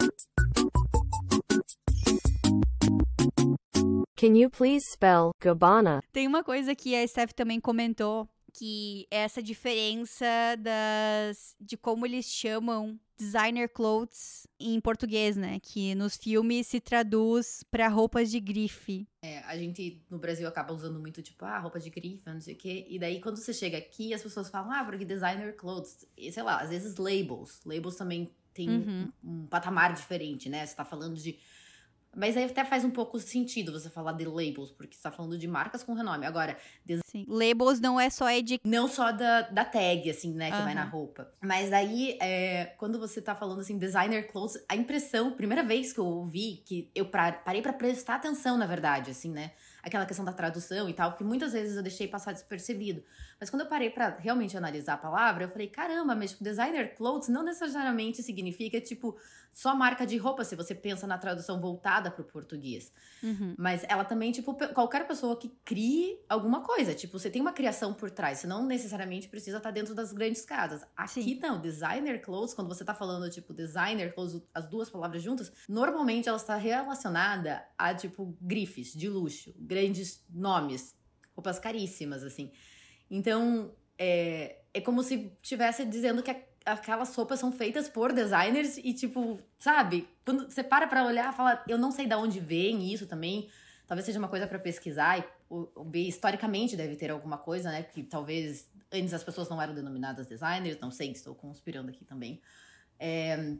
Can you please spell Gabbana? Tem uma coisa que a Steph também comentou, que é essa diferença das de como eles chamam designer clothes em português, né? Que nos filmes se traduz pra roupas de grife. É, a gente no Brasil acaba usando muito, tipo, ah, roupa de grife, não sei o quê. E daí, quando você chega aqui, as pessoas falam, ah, porque designer clothes. E, sei lá, às vezes labels. Labels também tem Uhum. um, um patamar diferente, né? Você tá falando de. Mas aí até faz um pouco sentido você falar de labels, porque você tá falando de marcas com renome. Agora, Sim. Labels não é só de não só da, da tag, assim, né, que vai na roupa. Mas daí, é, quando você tá falando assim, designer clothes, a impressão, primeira vez que eu ouvi, que eu pra- parei pra prestar atenção, na verdade, assim, né? Aquela questão da tradução e tal, que muitas vezes eu deixei passar despercebido. Mas quando eu parei pra realmente analisar a palavra, eu falei, caramba, mas tipo, designer clothes não necessariamente significa, tipo, só marca de roupa, se você pensa na tradução voltada pro português. Uhum. Mas ela também, tipo, qualquer pessoa que crie alguma coisa. Tipo, você tem uma criação por trás. Você não necessariamente precisa estar dentro das grandes casas. Aqui não, designer clothes, quando você tá falando, tipo, designer clothes, as duas palavras juntas, normalmente ela está relacionada a, tipo, grifes de luxo, grandes nomes, roupas caríssimas, assim. Então, é, é como se estivesse dizendo que a- aquelas roupas são feitas por designers e, tipo, sabe? Quando você para pra olhar, fala, eu não sei de onde vem isso também. Talvez seja uma coisa pra pesquisar e historicamente deve ter alguma coisa, né? Que talvez antes as pessoas não eram denominadas designers, não sei, estou conspirando aqui também. É,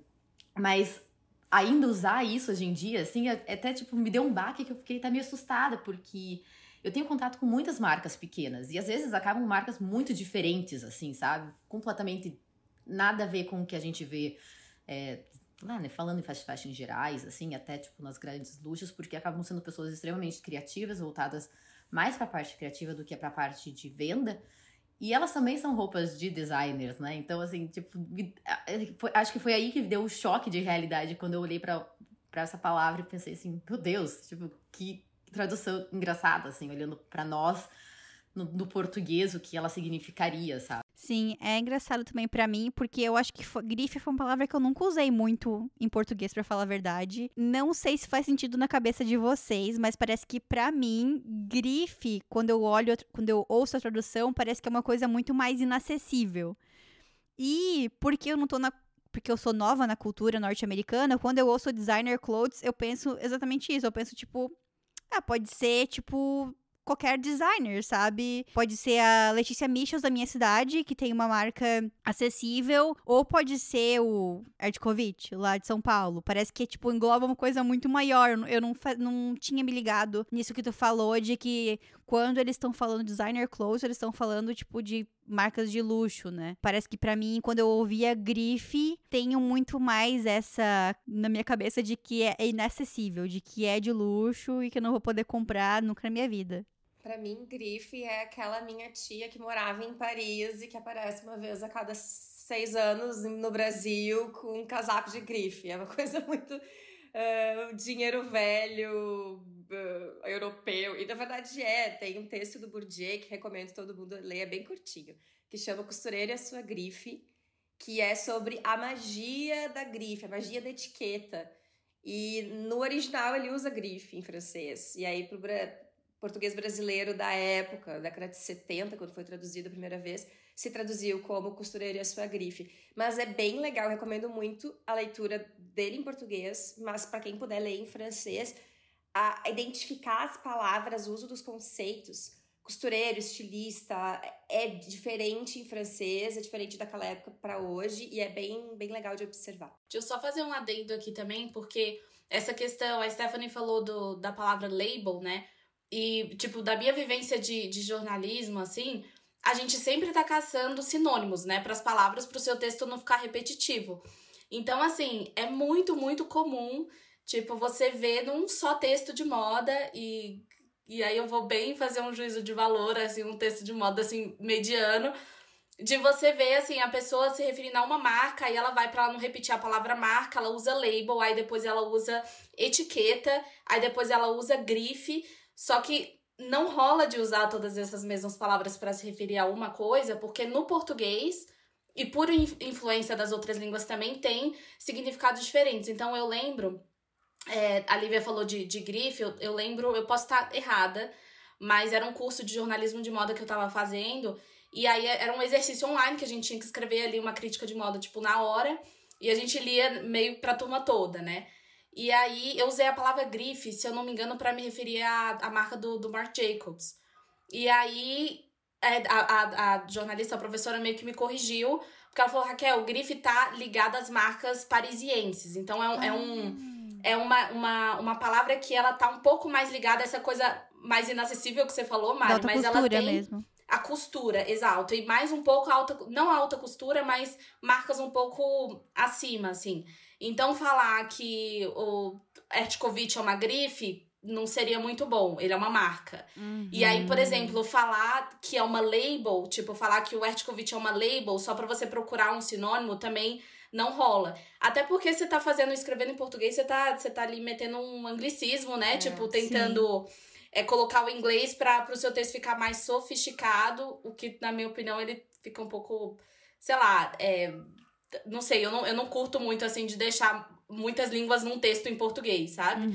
mas ainda usar isso hoje em dia, assim, é- até tipo, me deu um baque que eu fiquei até meio assustada, porque eu tenho contato com muitas marcas pequenas e às vezes acabam marcas muito diferentes, assim, sabe? Completamente nada a ver com o que a gente vê é, lá, né? Falando em fast fashion gerais, assim, até tipo nas grandes luxos, porque acabam sendo pessoas extremamente criativas, voltadas mais para a parte criativa do que para a parte de venda. E elas também são roupas de designers, né? Então, assim, tipo, é, acho que foi aí que deu o choque de realidade quando eu olhei pra essa palavra e pensei assim, meu Deus, tipo, que tradução engraçada, assim, olhando pra nós no, no português, o que ela significaria, sabe? Sim, é engraçado também pra mim, porque eu acho que fo- grife foi uma palavra que eu nunca usei muito em português, pra falar a verdade. Não sei se faz sentido na cabeça de vocês, mas parece que pra mim, grife, quando eu olho, quando eu ouço a tradução, parece que é uma coisa muito mais inacessível. E porque eu não tô na porque eu sou nova na cultura norte-americana, quando eu ouço designer clothes, eu penso exatamente isso. Eu penso, tipo, ah, pode ser, tipo, qualquer designer, sabe? Pode ser a Letícia Michels da minha cidade, que tem uma marca acessível, ou pode ser o Erdkovich, lá de São Paulo. Parece que, tipo, engloba uma coisa muito maior. Eu não- não tinha me ligado nisso que tu falou, de que quando eles estão falando designer clothes, eles estão falando, tipo, de marcas de luxo, né? Parece que pra mim, quando eu ouvia grife, tenho muito mais essa na minha cabeça de que é inacessível, de que é de luxo e que eu não vou poder comprar nunca na minha vida. Pra mim, grife é aquela minha tia que morava em Paris e que aparece uma vez a cada seis anos no Brasil com um casaco de grife. É uma coisa muito. Eh, dinheiro velho, eh, europeu. E na verdade é. Tem um texto do Bourdieu que recomendo todo mundo ler, é bem curtinho, que chama Costureira e a Sua Grife, que é sobre a magia da grife, a magia da etiqueta. E no original ele usa grife em francês. E aí pro português brasileiro da época, década de 70, quando foi traduzido a primeira vez, se traduziu como costureira e a sua grife. Mas é bem legal, recomendo muito a leitura dele em português, mas para quem puder ler em francês, a identificar as palavras, o uso dos conceitos. Costureiro, estilista, é diferente em francês, é diferente daquela época para hoje e é bem, bem legal de observar. Deixa eu só fazer um adendo aqui também, porque essa questão, a Stephanie falou do, da palavra label, né? E, tipo, da minha vivência de, de jornalismo, assim, a gente sempre tá caçando sinônimos, né? Para as palavras, para o seu texto não ficar repetitivo. Então, assim, é muito, muito comum, tipo, você ver num só texto de moda e. E aí eu vou bem fazer um juízo de valor, assim, um texto de moda, assim, mediano de você ver assim a pessoa se referindo a uma marca e ela vai pra ela não repetir a palavra marca, ela usa label, aí depois ela usa etiqueta, aí depois ela usa grife, só que não rola de usar todas essas mesmas palavras para se referir a uma coisa, porque no português e por in- influência das outras línguas também tem significados diferentes. Então eu lembro, é, a Lívia falou de, de grife, eu, eu lembro, eu posso estar errada, mas era um curso de jornalismo de moda que eu tava fazendo. E aí era um exercício online que a gente tinha que escrever ali uma crítica de moda, tipo, na hora. E a gente lia meio pra turma toda, né? E aí eu usei a palavra grife, se eu não me engano, pra me referir à, à marca do, do Marc Jacobs. E aí é, a, a, a jornalista, a professora, meio que me corrigiu, porque ela falou, Raquel, grife tá ligada às marcas parisienses. Então é um. É um é uma, uma, uma palavra que ela tá um pouco mais ligada a essa coisa mais inacessível que você falou, Mari, mas ela tem mesmo. a costura, exato. E mais um pouco alta, não a alta costura, mas marcas um pouco acima, assim. Então falar que o Ertkovich é uma grife não seria muito bom. Ele é uma marca. E aí, por exemplo, falar que é uma label, tipo, falar que o Ertkovich é uma label só pra você procurar um sinônimo também não rola. Até porque você tá fazendo, escrevendo em português, você tá, você tá ali metendo um anglicismo, né? É, tipo, tentando é, colocar o inglês para o seu texto ficar mais sofisticado, o que, na minha opinião, ele fica um pouco, sei lá, é, não sei, eu não, eu não curto muito, assim, de deixar muitas línguas num texto em português, sabe?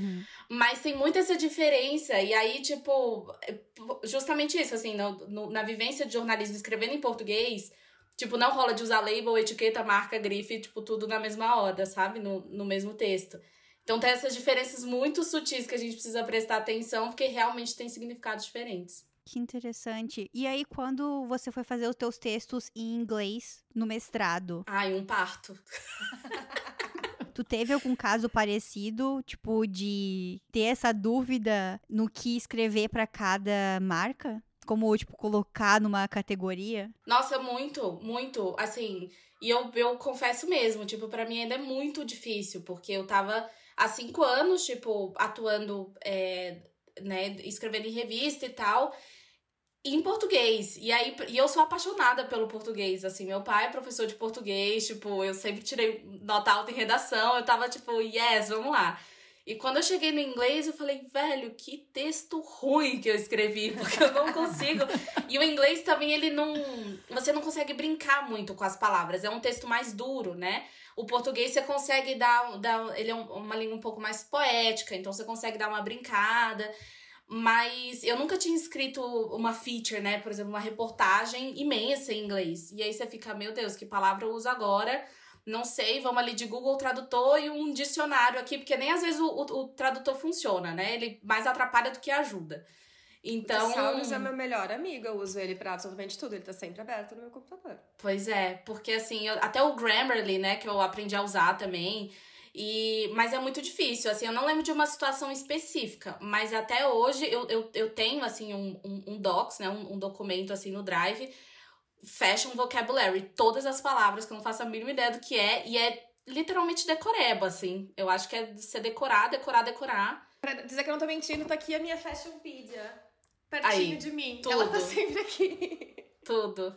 Mas tem muita essa diferença, e aí, tipo, é, justamente isso, assim, no, no- na vivência de jornalismo escrevendo em português, tipo, não rola de usar label, etiqueta, marca, grife, tipo, tudo na mesma hora, sabe? No, no mesmo texto. Então tem essas diferenças muito sutis que a gente precisa prestar atenção, porque realmente tem significados diferentes. Que interessante. E aí, quando você foi fazer os teus textos em inglês no mestrado, Ai, um parto. Tu teve algum caso parecido, tipo, de ter essa dúvida no que escrever para cada marca? Como, tipo, colocar numa categoria? Nossa, muito, muito. Assim, e eu, eu confesso mesmo, tipo, para mim ainda é muito difícil, porque eu tava há cinco anos, tipo, atuando, é, né, escrevendo em revista e tal em português. E aí, e eu sou apaixonada pelo português, assim. Meu pai é professor de português, tipo, eu sempre tirei nota alta em redação, eu tava tipo, yes, vamos lá. E quando eu cheguei no inglês, eu falei, velho, que texto ruim que eu escrevi, porque eu não consigo. e o inglês também, ele não. Você não consegue brincar muito com as palavras. É um texto mais duro, né? O português você consegue dar. dar ele é uma língua um pouco mais poética, então você consegue dar uma brincada. Mas eu nunca tinha escrito uma feature, né? Por exemplo, uma reportagem imensa em inglês. E aí você fica, meu Deus, que palavra eu uso agora? Não sei, vamos ali de Google Tradutor e um dicionário aqui, porque nem às vezes o, o, o tradutor funciona, né? Ele mais atrapalha do que ajuda. Então. O Thesaurus é meu melhor amigo, eu uso ele pra absolutamente tudo, ele tá sempre aberto no meu computador. Pois é, porque assim, eu, até o Grammarly, né, que eu aprendi a usar também. E, mas é muito difícil, assim, eu não lembro de uma situação específica, mas até hoje eu, eu, eu tenho, assim, um, um, um docs, né, um, um, documento, assim, no Drive, fashion vocabulary, todas as palavras que eu não faço a mínima ideia do que é, e é literalmente decoreba, assim, eu acho que é você decorar, decorar, decorar. Pra dizer que eu não tô mentindo, tá aqui a minha Fashionpedia, pertinho Aí, de mim, tudo. ela tá sempre aqui. Tudo.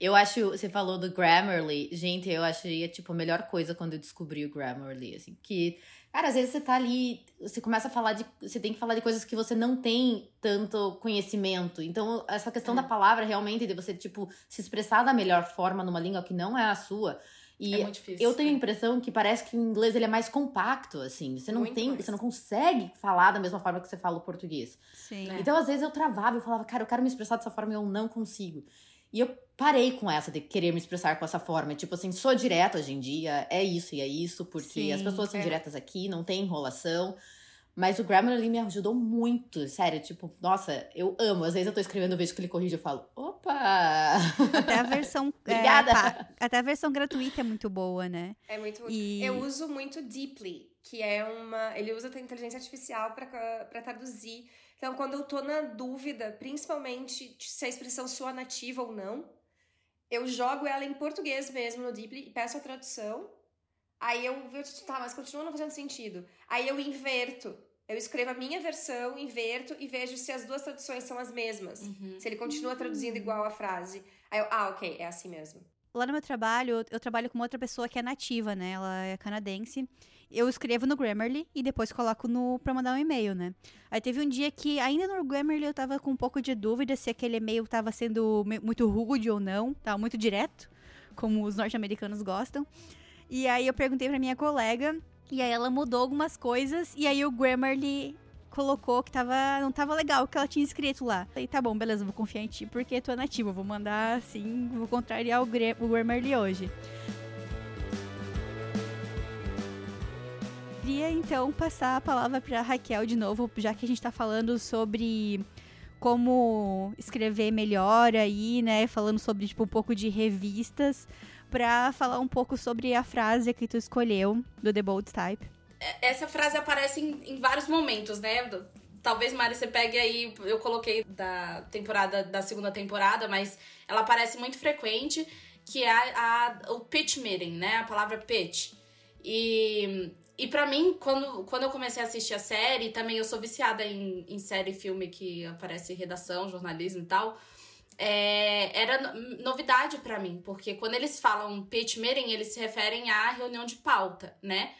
Eu acho, você falou do Grammarly, gente, eu achei, tipo, a melhor coisa quando eu descobri o Grammarly, assim, que, cara, às vezes você tá ali, você começa a falar de, você tem que falar de coisas que você não tem tanto conhecimento, então essa questão da palavra, realmente, de você, tipo, se expressar da melhor forma numa língua que não é a sua, e É muito difícil, eu tenho a impressão que parece que o inglês ele é mais compacto, assim. Você não Muito tem, mais. você não consegue falar da mesma forma que você fala o português. Sim. Então, às vezes, eu travava, eu falava, cara, eu quero me expressar dessa forma e eu não consigo. E eu parei com essa de querer me expressar com essa forma. Tipo assim, sou direta hoje em dia, é isso e é isso, porque Sim, as pessoas são é. diretas aqui, não tem enrolação. Mas o Grammarly me ajudou muito, sério. Tipo, nossa, eu amo. Às vezes eu tô escrevendo, eu vejo que ele corrige, eu falo, opa! Até a versão. é, Obrigada. pa- até a versão gratuita é muito boa, né? É muito. E- Eu uso muito Deeply, que é uma. Ele usa a inteligência artificial pra traduzir. Então, quando eu tô na dúvida, principalmente se a expressão soa nativa ou não, eu jogo ela em português mesmo no Deeply e peço a tradução. Aí eu vejo, tá, mas continua não fazendo sentido. Aí eu inverto. Eu escrevo a minha versão, inverto e vejo se as duas traduções são as mesmas. Se ele continua traduzindo igual a frase. Aí eu, ah, ok, é assim mesmo. Lá no meu trabalho, eu trabalho com uma outra pessoa que é nativa, né? Ela é canadense. Eu escrevo no Grammarly e depois coloco no pra mandar um e-mail, né? Aí teve um dia que, ainda no Grammarly, eu tava com um pouco de dúvida se aquele e-mail tava sendo muito rude ou não. Tava muito direto, como os norte-americanos gostam. E aí eu perguntei pra minha colega, e aí ela mudou algumas coisas, e aí o Grammarly colocou que tava, não tava legal o que ela tinha escrito lá. Falei, tá bom, beleza, vou confiar em ti porque tu é nativo, vou mandar assim, vou contrariar o, Gra- o Grammarly hoje. Queria então passar a palavra pra Raquel de novo, já que a gente tá falando sobre como escrever melhor aí, né? Falando sobre tipo um pouco de revistas, pra falar um pouco sobre a frase que tu escolheu do The Bold Type. Essa frase aparece em, em vários momentos, né? Talvez, Mari, você pegue aí, eu coloquei da temporada, da segunda temporada, mas ela aparece muito frequente, que é a, a- o pitch meeting, né? A palavra pitch. E, e para mim, quando, quando eu comecei a assistir a série, também eu sou viciada em, em série filme que aparece redação, jornalismo e tal. é, era no- novidade pra mim, porque quando eles falam pitch meeting, eles se referem à reunião de pauta, né?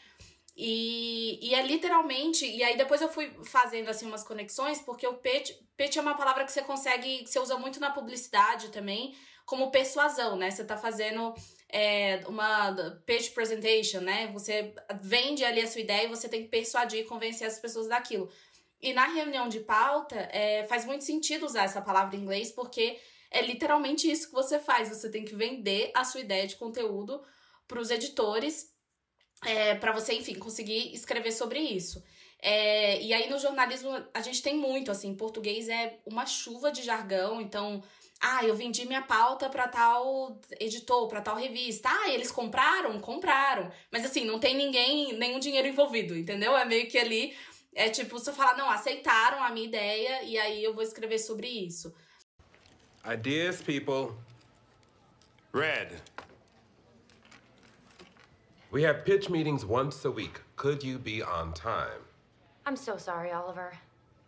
E, e é literalmente. E aí depois eu fui fazendo assim umas conexões, porque o pitch, pitch é uma palavra que você consegue. que você usa muito na publicidade também, como persuasão, né? Você tá fazendo é, uma pitch presentation, né? Você vende ali a sua ideia e você tem que persuadir e convencer as pessoas daquilo. E na reunião de pauta, é, faz muito sentido usar essa palavra em inglês, porque é literalmente isso que você faz. Você tem que vender a sua ideia de conteúdo para os editores, é, para você, enfim, conseguir escrever sobre isso. É, e aí no jornalismo a gente tem muito, assim, português é uma chuva de jargão, então ah, eu vendi minha pauta pra tal editor, pra tal revista. Ah, eles compraram? Compraram. Mas assim, não tem ninguém, nenhum dinheiro envolvido, entendeu? É meio que ali, é tipo, você fala, não, aceitaram a minha ideia e aí eu vou escrever sobre isso. Ideas, people. Red. We have pitch meetings once a week. Could you be on time? I'm so sorry, Oliver.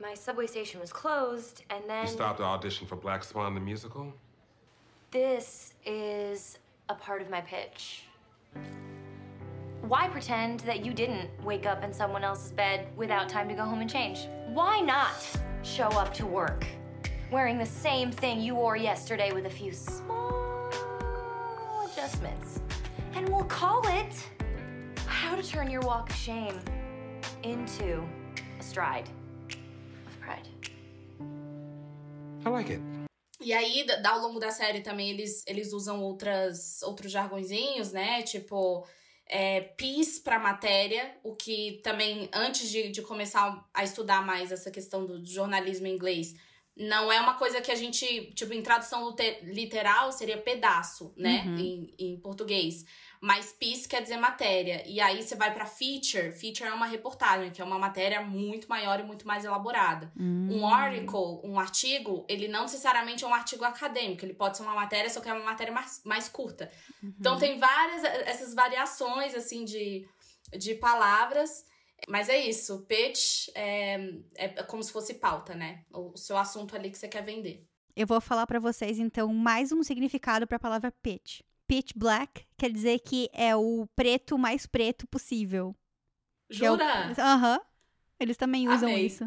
My subway station was closed, and then. You stopped to audition for Black Swan the musical? This is a part of my pitch. Why pretend that you didn't wake up in someone else's bed without time to go home and change? Why not show up to work wearing the same thing you wore yesterday with a few small adjustments? And we'll call it How to Turn Your Walk of Shame into a Stride I like it. E aí, ao longo da série também, eles, eles usam outras, outros jargõezinhos, né? Tipo, é, PIS pra matéria, o que também, antes de, de começar a estudar mais essa questão do jornalismo em inglês, não é uma coisa que a gente, tipo, em tradução literal seria pedaço, né? Uhum. Em, em português. Mas piece quer dizer matéria. E aí você vai pra feature. Feature é uma reportagem, que é uma matéria muito maior e muito mais elaborada. Hum. Um article, um artigo, ele não necessariamente é um artigo acadêmico. Ele pode ser uma matéria, só que é uma matéria mais, mais curta. Então tem várias essas variações, assim, de, de palavras. Mas é isso. Pitch é, é como se fosse pauta, né? O, o seu assunto ali que você quer vender. Eu vou falar pra vocês então mais um significado pra palavra pitch. Pitch black quer dizer que é o preto mais preto possível. É o- Jura? Aham. Eles também usam Amei. isso.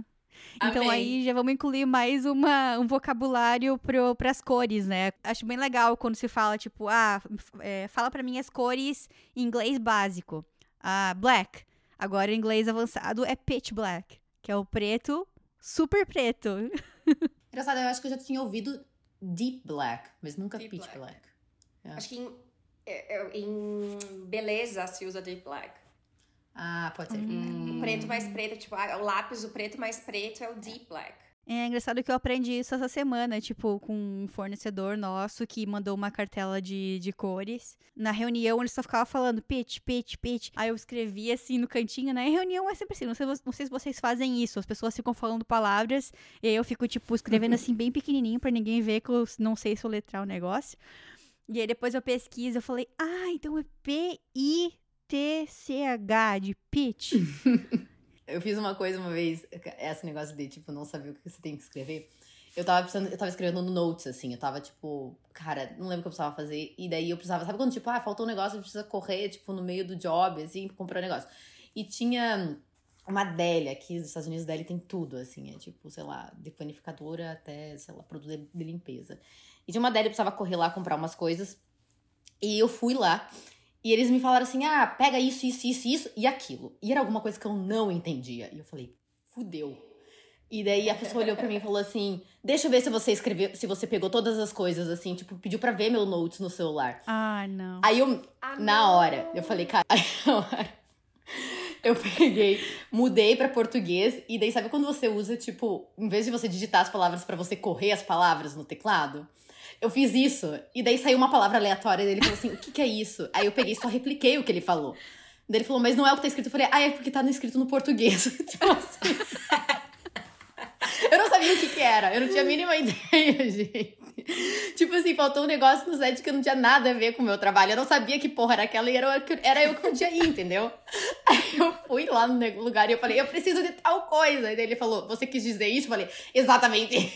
Então Amei. aí já vamos incluir mais uma, um vocabulário para as cores, né? Acho bem legal quando se fala, tipo, ah, é, fala pra mim as cores em inglês básico. Ah, black. Agora em inglês avançado é pitch black, que é o preto, super preto. Engraçado, eu acho que eu já tinha ouvido Deep Black, mas nunca Pitch Black. É. Acho que em, é, é, em beleza se usa deep black. Ah, pode ser. O preto mais preto, tipo, ah, o lápis, o preto mais preto é o deep black. É engraçado que eu aprendi isso essa semana, tipo, com um fornecedor nosso que mandou uma cartela de, de cores. Na reunião, ele só ficava falando pitch, pitch, pitch. Aí eu escrevi assim no cantinho, né? Em reunião é sempre assim, não sei, não sei se vocês fazem isso. As pessoas ficam falando palavras e aí eu fico, tipo, escrevendo assim bem pequenininho pra ninguém ver que eu não sei soletrar o negócio. E aí depois eu pesquiso, eu falei, ah, então é P-I-T-C-H, de pitch. Eu fiz uma coisa uma vez, esse negócio de, tipo, não saber o que você tem que escrever. Eu tava eu tava escrevendo no Notes, assim, eu tava, tipo, cara, não lembro o que eu precisava fazer. E daí eu precisava, sabe quando, tipo, ah, faltou um negócio, precisa correr, tipo, no meio do job, assim, pra comprar um negócio. E tinha uma Adélia aqui nos Estados Unidos, Adélia tem tudo, assim, é tipo, sei lá, de panificadora até, sei lá, produto de limpeza. E tinha uma Adélia, eu precisava correr lá comprar umas coisas. E eu fui lá. E eles me falaram assim: ah, pega isso, isso, isso, isso e aquilo. E era alguma coisa que eu não entendia. E eu falei: fudeu. E daí a pessoa olhou pra mim e falou assim: deixa eu ver se você escreveu, se você pegou todas as coisas, assim, tipo, pediu pra ver meu notes no celular. Ah, não. Aí eu, na hora, eu falei, cara, na hora, eu peguei, mudei pra português, e daí sabe quando você usa, tipo, em vez de você digitar as palavras pra você correr as palavras no teclado? Eu fiz isso, e daí saiu uma palavra aleatória, e ele falou assim, o que que é isso? Aí eu peguei e só repliquei o que ele falou. Daí ele falou, mas não é o que tá escrito. Eu falei, ah, é porque tá escrito no português. tipo assim. Eu não sabia o que que era, eu não tinha a mínima ideia, gente. Tipo assim, faltou um negócio no set que não tinha nada a ver com o meu trabalho. Eu não sabia que porra era aquela e era, era eu que podia ir, entendeu? Aí eu fui lá no lugar e eu falei, eu preciso de tal coisa. E daí ele falou, você quis dizer isso? Eu falei, exatamente.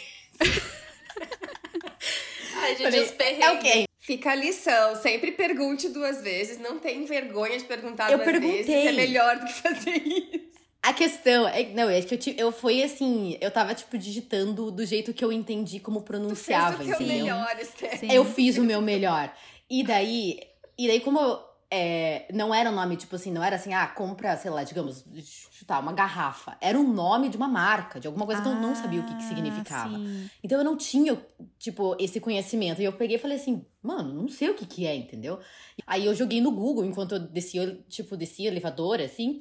Ai, gente, Falei, os perrengues. é o quê? Fica a lição, sempre pergunte duas vezes, não tem vergonha de perguntar Eu duas vezes, perguntei. é melhor do que fazer isso. A questão é, não, é que eu, eu fui assim, eu tava tipo digitando do jeito que eu entendi como pronunciava, Fez o teu entendeu? melhor, Esther. Eu fiz o meu melhor. E daí, e daí como eu, é, não era um nome, tipo assim, não era assim, ah, compra, sei lá, digamos, chutar uma garrafa. Era um nome de uma marca, de alguma coisa que eu não sabia o que, que significava. sim. Então eu não tinha, tipo, esse conhecimento. E eu peguei e falei assim, mano, não sei o que que é, entendeu? Aí eu joguei no Google enquanto eu descia, tipo, descia elevador, assim.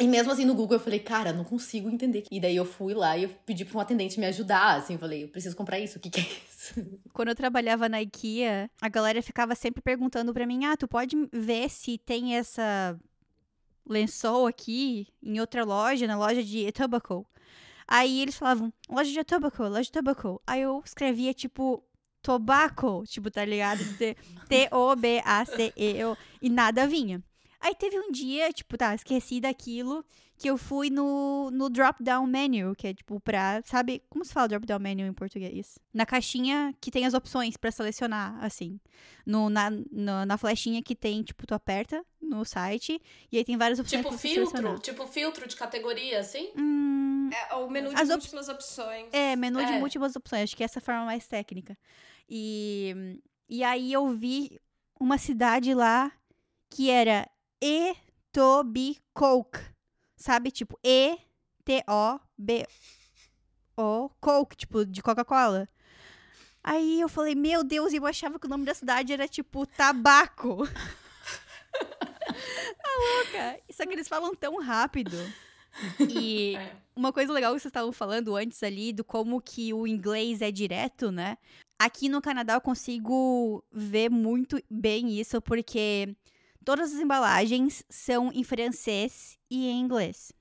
E mesmo assim no Google eu falei, cara, não consigo entender. E daí eu fui lá e eu pedi pra um atendente me ajudar, assim, eu falei, eu preciso comprar isso, o que que é isso? Quando eu trabalhava na IKEA, a galera ficava sempre perguntando pra mim: ah, tu pode ver se tem essa lençol aqui em outra loja, na loja de Etobicoke. Aí eles falavam, loja de Etobicoke, loja de Etobicoke. Aí eu escrevia, tipo, tobacco, tipo, tá ligado? T- T-O-B-A-C-E-O, e nada vinha. Aí teve um dia, tipo, tá, esqueci daquilo, que eu fui no, no drop-down menu, que é, tipo, pra, sabe, como se fala drop-down menu em português? Na caixinha que tem as opções pra selecionar, assim. No, na, no- na flechinha que tem, tipo, tu aperta no site, e aí tem várias opções Tipo filtro, selecionar. tipo filtro de categoria, assim? Hum, É, o menu de As op- múltiplas opções. É, menu de É. múltiplas opções. Acho que essa é a forma mais técnica. E, e aí eu vi uma cidade lá que era Etobicoke. Sabe? Tipo, E-T-O-B-O Coke, tipo, de Coca-Cola. Aí eu falei, meu Deus, e eu achava que o nome da cidade era tipo tabaco. tá louca? Só que eles falam tão rápido. E É. uma coisa legal que vocês estavam falando antes ali, do como que o inglês é direto, né? Aqui no Canadá eu consigo ver muito bem isso, porque todas as embalagens são em francês e em inglês.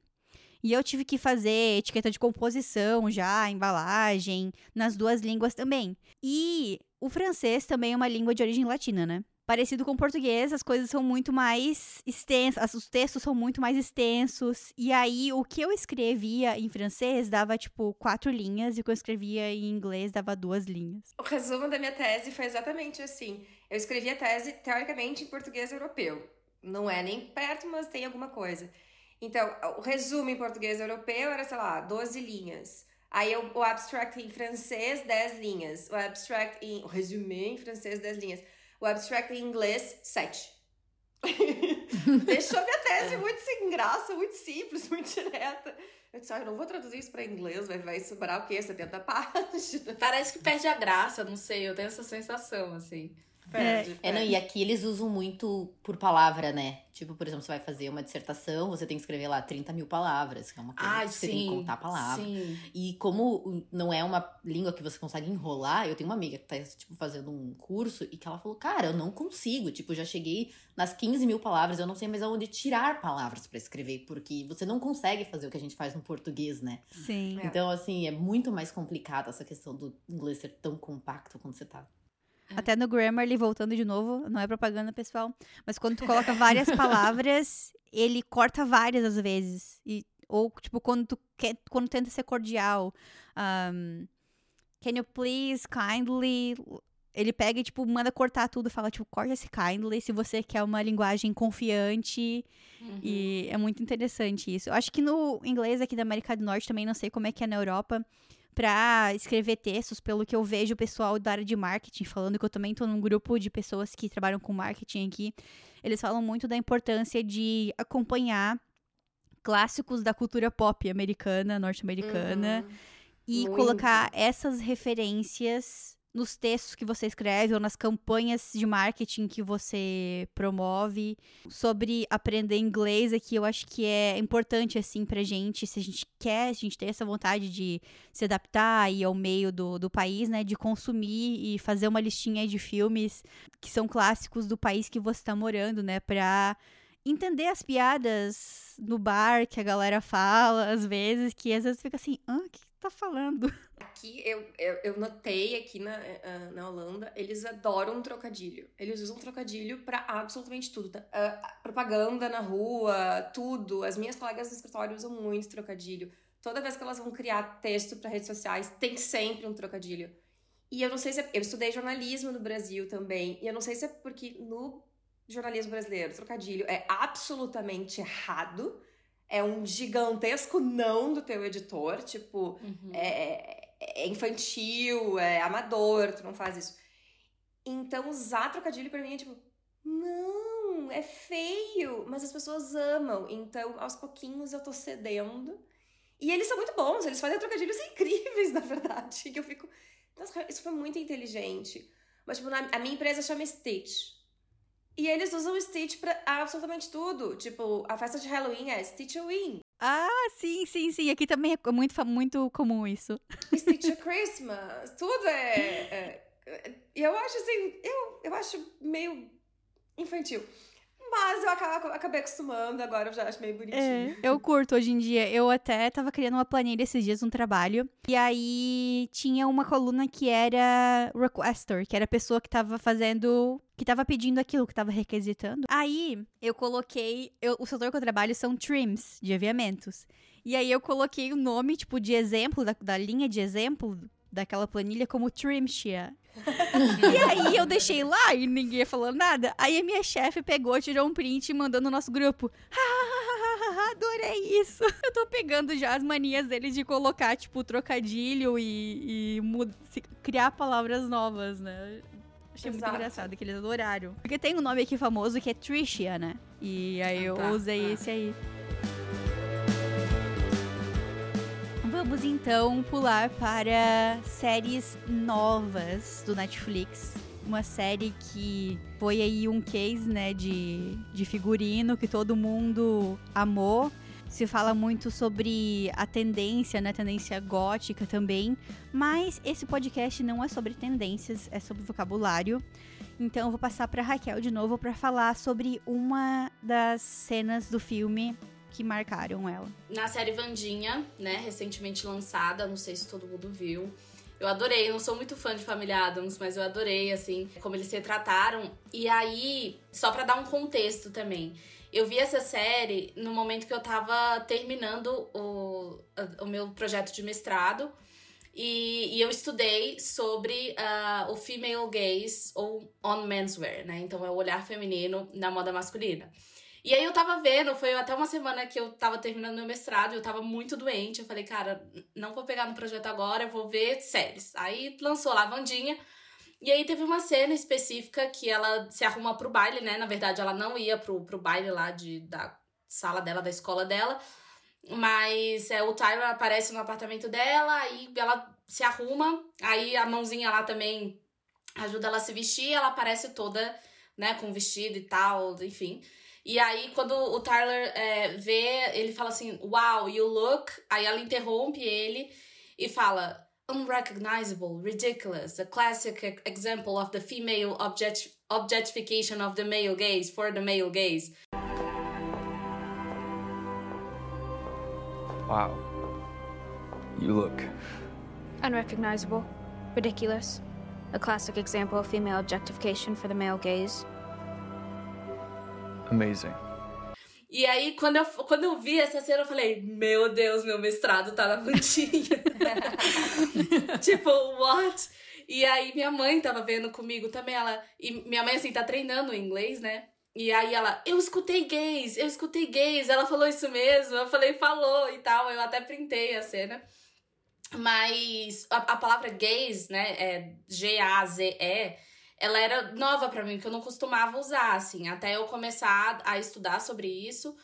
E eu tive que fazer etiqueta de composição já, embalagem, nas duas línguas também. E o francês também é uma língua de origem latina, né? Parecido com português, as coisas são muito mais extensas, os textos são muito mais extensos. E aí, o que eu escrevia em francês dava, tipo, quatro linhas, e o que eu escrevia em inglês dava duas linhas. O resumo da minha tese foi exatamente assim. Eu escrevi a tese, teoricamente, em português europeu. Não é nem perto, mas tem alguma coisa. Então, o resumo em português europeu era, sei lá, 12 linhas. Aí eu- o abstract em francês, 10 linhas. O abstract em. O resumé em francês, 10 linhas. O abstract em inglês, 7. Deixou minha tese muito sem graça, muito simples, muito direta. Eu disse, ah, eu não vou traduzir isso pra inglês, vai, vai sobrar o quê? 70 páginas. Parece que perde a graça, não sei, eu tenho essa sensação, assim. Perde, É, não, e aqui eles usam muito por palavra, né? Tipo, por exemplo, você vai fazer uma dissertação, você tem que escrever lá 30 mil palavras, que é uma coisa Ai, que você tem que sim. contar a palavra. Sim. E como não é uma língua que você consegue enrolar, eu tenho uma amiga que tá, tipo, fazendo um curso e que ela falou, cara, eu não consigo. Tipo, já cheguei nas 15 mil palavras, eu não sei mais aonde tirar palavras pra escrever, porque você não consegue fazer o que a gente faz no português, né? Sim. É. Então, assim, é muito mais complicado essa questão do inglês ser tão compacto quando você tá. Até no Grammarly, voltando de novo, não é propaganda, pessoal, mas quando tu coloca várias palavras, ele corta várias às vezes. E, ou, tipo, quando tu quer, quando tenta ser cordial. um, can you please kindly. Ele pega e, tipo, manda cortar tudo, fala, tipo, corta esse kindly se você quer uma linguagem confiante. E é muito interessante isso. Eu acho que no inglês aqui da América do Norte também, não sei como é que é na Europa, pra escrever textos, pelo que eu vejo o pessoal da área de marketing falando, que eu também tô num grupo de pessoas que trabalham com marketing aqui, eles falam muito da importância de acompanhar clássicos da cultura pop americana, norte-americana, Uhum. e Muito. colocar essas referências nos textos que você escreve ou nas campanhas de marketing que você promove. Sobre aprender inglês aqui, eu acho que é importante, assim, pra gente, se a gente quer, se a gente tem essa vontade de se adaptar e ao meio do, do país, né, de consumir e fazer uma listinha de filmes que são clássicos do país que você tá morando, né, pra entender as piadas no bar que a galera fala, às vezes, que às vezes fica assim, ah, o que que tá falando? Aqui, eu, eu, eu notei aqui na, eh, na Holanda, eles adoram trocadilho. Eles usam trocadilho pra absolutamente tudo. Ah, propaganda na rua, tudo. As minhas colegas do escritório usam muito trocadilho. Toda vez que elas vão criar texto pra redes sociais, tem sempre um trocadilho. E eu não sei se é, eu estudei jornalismo no Brasil também, e eu não sei se é porque no jornalismo brasileiro, trocadilho é absolutamente errado. É um gigantesco não do teu editor, tipo, é, é infantil, é amador, tu não faz isso. Então, usar trocadilho pra mim é tipo, não, é feio, mas as pessoas amam. Então, aos pouquinhos eu tô cedendo. E eles são muito bons, eles fazem trocadilhos incríveis, na verdade. Que eu fico, nossa, isso foi muito inteligente. Mas, tipo, na- a minha empresa chama Stitch. E eles usam Stitch pra absolutamente tudo. Tipo, a festa de Halloween é Stitchoween. Ah, sim, sim, sim. Aqui também é muito, muito comum isso. Stitch Christmas, tudo é, é- é- eu acho assim, eu, eu acho meio infantil. Mas eu acabei acostumando, agora eu já acho meio bonitinho. É, eu curto hoje em dia. Eu até tava criando uma planilha esses dias no trabalho. E aí tinha uma coluna que era requester, que era a pessoa que tava fazendo. que tava pedindo aquilo, que tava requisitando. Aí eu coloquei. eu- o setor que eu trabalho são trims de aviamentos. E aí eu coloquei o nome, tipo, de exemplo, da, da linha de exemplo daquela planilha como Trimshia. e aí eu deixei lá e ninguém falou nada. Aí a minha chefe pegou, tirou um print e mandou no nosso grupo. Adorei isso. Eu tô pegando já as manias deles de colocar, tipo, trocadilho e, e criar palavras novas, né? Achei muito Exato. engraçado que eles adoraram. Porque tem um nome aqui famoso que é Tricia, né? E aí eu tá. usei Ah. esse aí. Vamos então pular para séries novas do Netflix. Uma série que foi aí um case, né, de, de figurino que todo mundo amou. Se fala muito sobre a tendência, né, tendência gótica também. Mas esse podcast não é sobre tendências, é sobre vocabulário. Então eu vou passar para Raquel de novo para falar sobre uma das cenas do filme que marcaram ela. Na série Vandinha, né, recentemente lançada, não sei se todo mundo viu. Eu adorei, não sou muito fã de Família Adams, mas eu adorei, assim, como eles se trataram. E aí, só pra dar um contexto também, eu vi essa série no momento que eu tava terminando o, o meu projeto de mestrado. E, e eu estudei sobre ah, o female gaze, ou on menswear, né? Então é o olhar feminino na moda masculina. E aí eu tava vendo, foi até uma semana que eu tava terminando meu mestrado eu tava muito doente. Eu falei, cara, não vou pegar no projeto agora, eu vou ver séries. Aí lançou lá a Vandinha. E aí teve uma cena específica que ela se arruma pro baile, né? Na verdade, ela não ia pro, pro baile lá de, da sala dela, da escola dela. Mas é, o Tyler aparece no apartamento dela, aí ela se arruma, aí a mãozinha lá também ajuda ela a se vestir, ela aparece toda, né, com vestido e tal, enfim. E aí, quando o Tyler é, vê, ele fala assim, wow, you look. Aí ela interrompe ele e fala, unrecognizable, ridiculous, a classic example of the female object objectification of the male gaze for the male gaze. Wow. You look. Unrecognizable. Ridiculous. A classic example of female objectification for the male gaze. Amazing. E aí, quando eu, quando eu vi essa cena, eu falei, meu Deus, meu mestrado tá na pontinha. tipo, what? E aí, minha mãe tava vendo comigo também, ela... E minha mãe, assim, tá treinando inglês, né? E aí ela, eu escutei gays, eu escutei gays. Ela falou isso mesmo? Eu falei, falou e tal. Eu até printei a cena. Mas a, a palavra gays, né, é G-A-Z-E, ela era nova pra mim, que eu não costumava usar, assim, até eu começar a estudar sobre isso.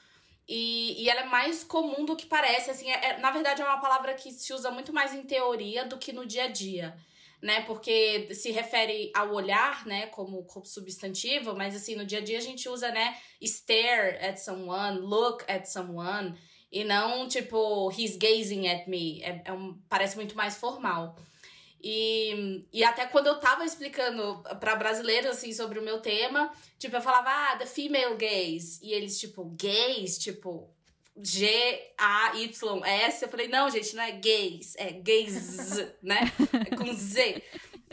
E, e ela é mais comum do que parece, assim, é- é- na verdade é uma palavra que se usa muito mais em teoria do que no dia a dia, né? Porque se refere ao olhar, né, como, como substantivo, mas assim, no dia a dia a gente usa, né, stare at someone, look at someone, e não tipo, he's gazing at me. É, é um, parece muito mais formal. E, e até quando eu tava explicando pra brasileiros, assim, sobre o meu tema, tipo, eu falava, ah, the female gaze. E eles, tipo, gays, tipo, G-A-Y-S. Eu falei, não, gente, não é gays, é gaze, né? É com Z.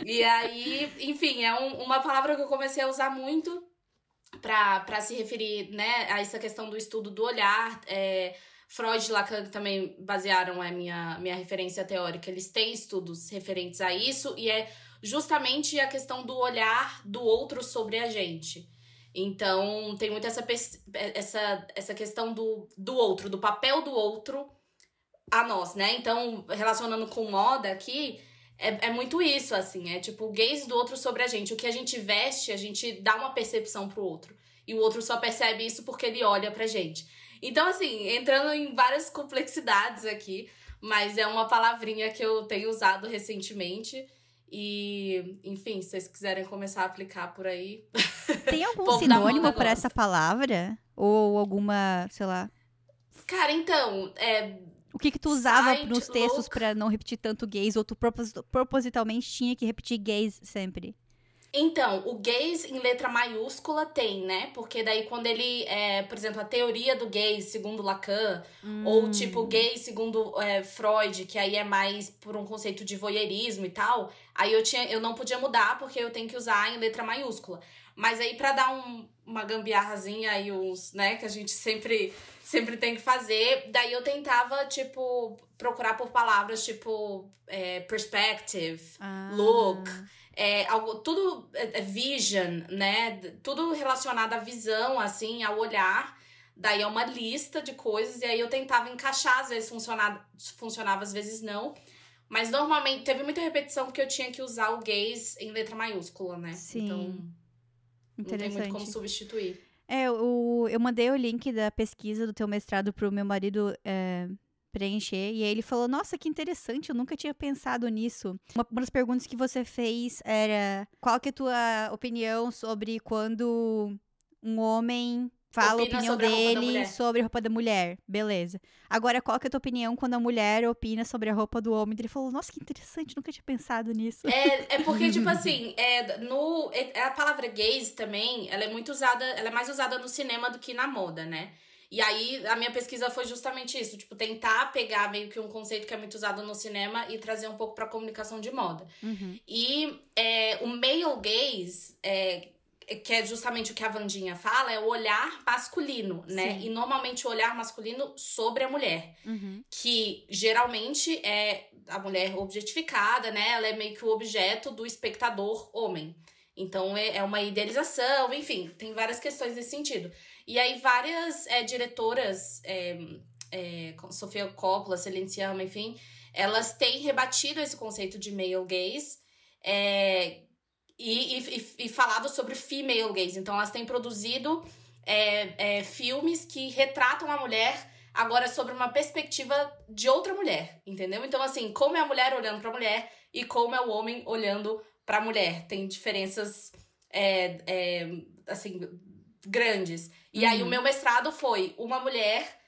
E aí, enfim, é um- uma palavra que eu comecei a usar muito pra se referir, né, a essa questão do estudo do olhar. É, Freud e Lacan também basearam a minha, minha referência teórica. Eles têm estudos referentes a isso e é justamente a questão do olhar do outro sobre a gente. Então, tem muito essa, essa, essa questão do, do outro, do papel do outro a nós, né? Então, relacionando com moda aqui, é, é muito isso, assim. É tipo o gaze do outro sobre a gente. O que a gente veste, a gente dá uma percepção pro outro. E o outro só percebe isso porque ele olha pra gente. Então, assim, entrando em várias complexidades aqui, mas é uma palavrinha que eu tenho usado recentemente. E, enfim, se vocês quiserem começar a aplicar por aí. Tem algum sinônimo para essa palavra? Ou alguma, sei lá, Cara, então, é, O que que tu usava Side nos textos pra não repetir tanto gays ou tu propos- propositalmente tinha que repetir gays sempre? Então, o gays em letra maiúscula tem, né? Porque daí quando ele, é, por exemplo, a teoria do gays segundo Lacan, ou tipo gay segundo é, Freud, que aí é mais por um conceito de voyeurismo e tal, aí eu, tinha, eu não podia mudar porque eu tenho que usar em letra maiúscula. Mas aí pra dar um- uma gambiarrazinha aí, uns, né, que a gente sempre, sempre tem que fazer, daí eu tentava, tipo, procurar por palavras tipo é, perspective, Ah. look, é, algo, tudo é, é vision, né? Tudo relacionado à visão, assim, ao olhar. Daí é uma lista de coisas, e aí eu tentava encaixar, às vezes funcionava, funcionava, às vezes não. Mas normalmente teve muita repetição porque eu tinha que usar o gays em letra maiúscula, né? Sim. Então não tem muito como substituir. É, o, eu mandei o link da pesquisa do teu mestrado pro meu marido é, preencher. E aí ele falou: Nossa, que interessante, eu nunca tinha pensado nisso. Uma, uma das perguntas que você fez era: Qual que é a tua opinião sobre quando um homem fala a Opina opinião sobre a roupa da dele mulher. sobre a roupa da mulher? Beleza. Agora, qual que é a tua opinião quando a mulher opina sobre a roupa do homem? Ele falou: Nossa, que interessante, nunca tinha pensado nisso. É, é porque, tipo assim, é, no, é- a palavra gays também, ela é muito usada, ela é mais usada no cinema do que na moda, né? E aí, a minha pesquisa foi justamente isso, tipo, tentar pegar meio que um conceito que é muito usado no cinema e trazer um pouco pra comunicação de moda. Uhum. E é, o male gaze, é, que é justamente o que a Vandinha fala, é o olhar masculino, né? Sim. E normalmente o olhar masculino sobre a mulher Uhum. que geralmente é a mulher objetificada, né? Ela é meio que o objeto do espectador homem. Então é, é uma idealização, enfim, tem várias questões nesse sentido. E aí várias é, diretoras, é, é, Sofia Coppola, Celine Sciamma, enfim, elas têm rebatido esse conceito de male gaze é, e, e, e- falado sobre female gaze. Então elas têm produzido é, é, filmes que retratam a mulher agora sobre uma perspectiva de outra mulher, entendeu? Então, assim, como é a mulher olhando pra mulher e como é o homem olhando pra mulher. Tem diferenças, é, é, assim, grandes. E aí, o Uhum. meu mestrado foi uma mulher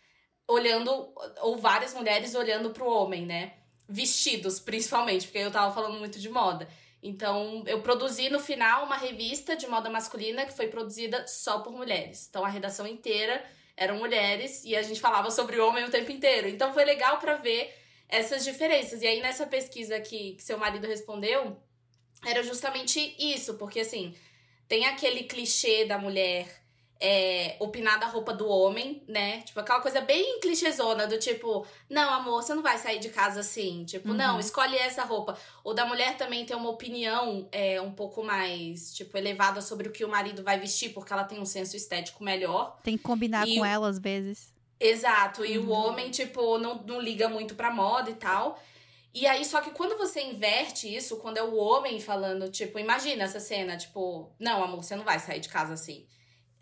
olhando, ou várias mulheres olhando pro homem, né? Vestidos, principalmente, porque eu tava falando muito de moda. Então, eu produzi no final uma revista de moda masculina que foi produzida só por mulheres. Então, a redação inteira eram mulheres e a gente falava sobre o homem o tempo inteiro. Então, foi legal pra ver essas diferenças. E aí, nessa pesquisa que, que seu marido respondeu, era justamente isso, porque assim, tem aquele clichê da mulher é, opinar da roupa do homem, né? Tipo, aquela coisa bem clichêzona do tipo, não, amor, você não vai sair de casa assim. Tipo, Uhum. não, escolhe essa roupa. Ou da mulher também ter uma opinião é, um pouco mais, tipo, elevada sobre o que o marido vai vestir, porque ela tem um senso estético melhor. Tem que combinar E com o- ela às vezes. Exato, e o Uhum. homem, tipo, não, não liga muito pra moda e tal. E aí, só que quando você inverte isso, quando é o homem falando, tipo, imagina essa cena, tipo, não, amor, você não vai sair de casa assim.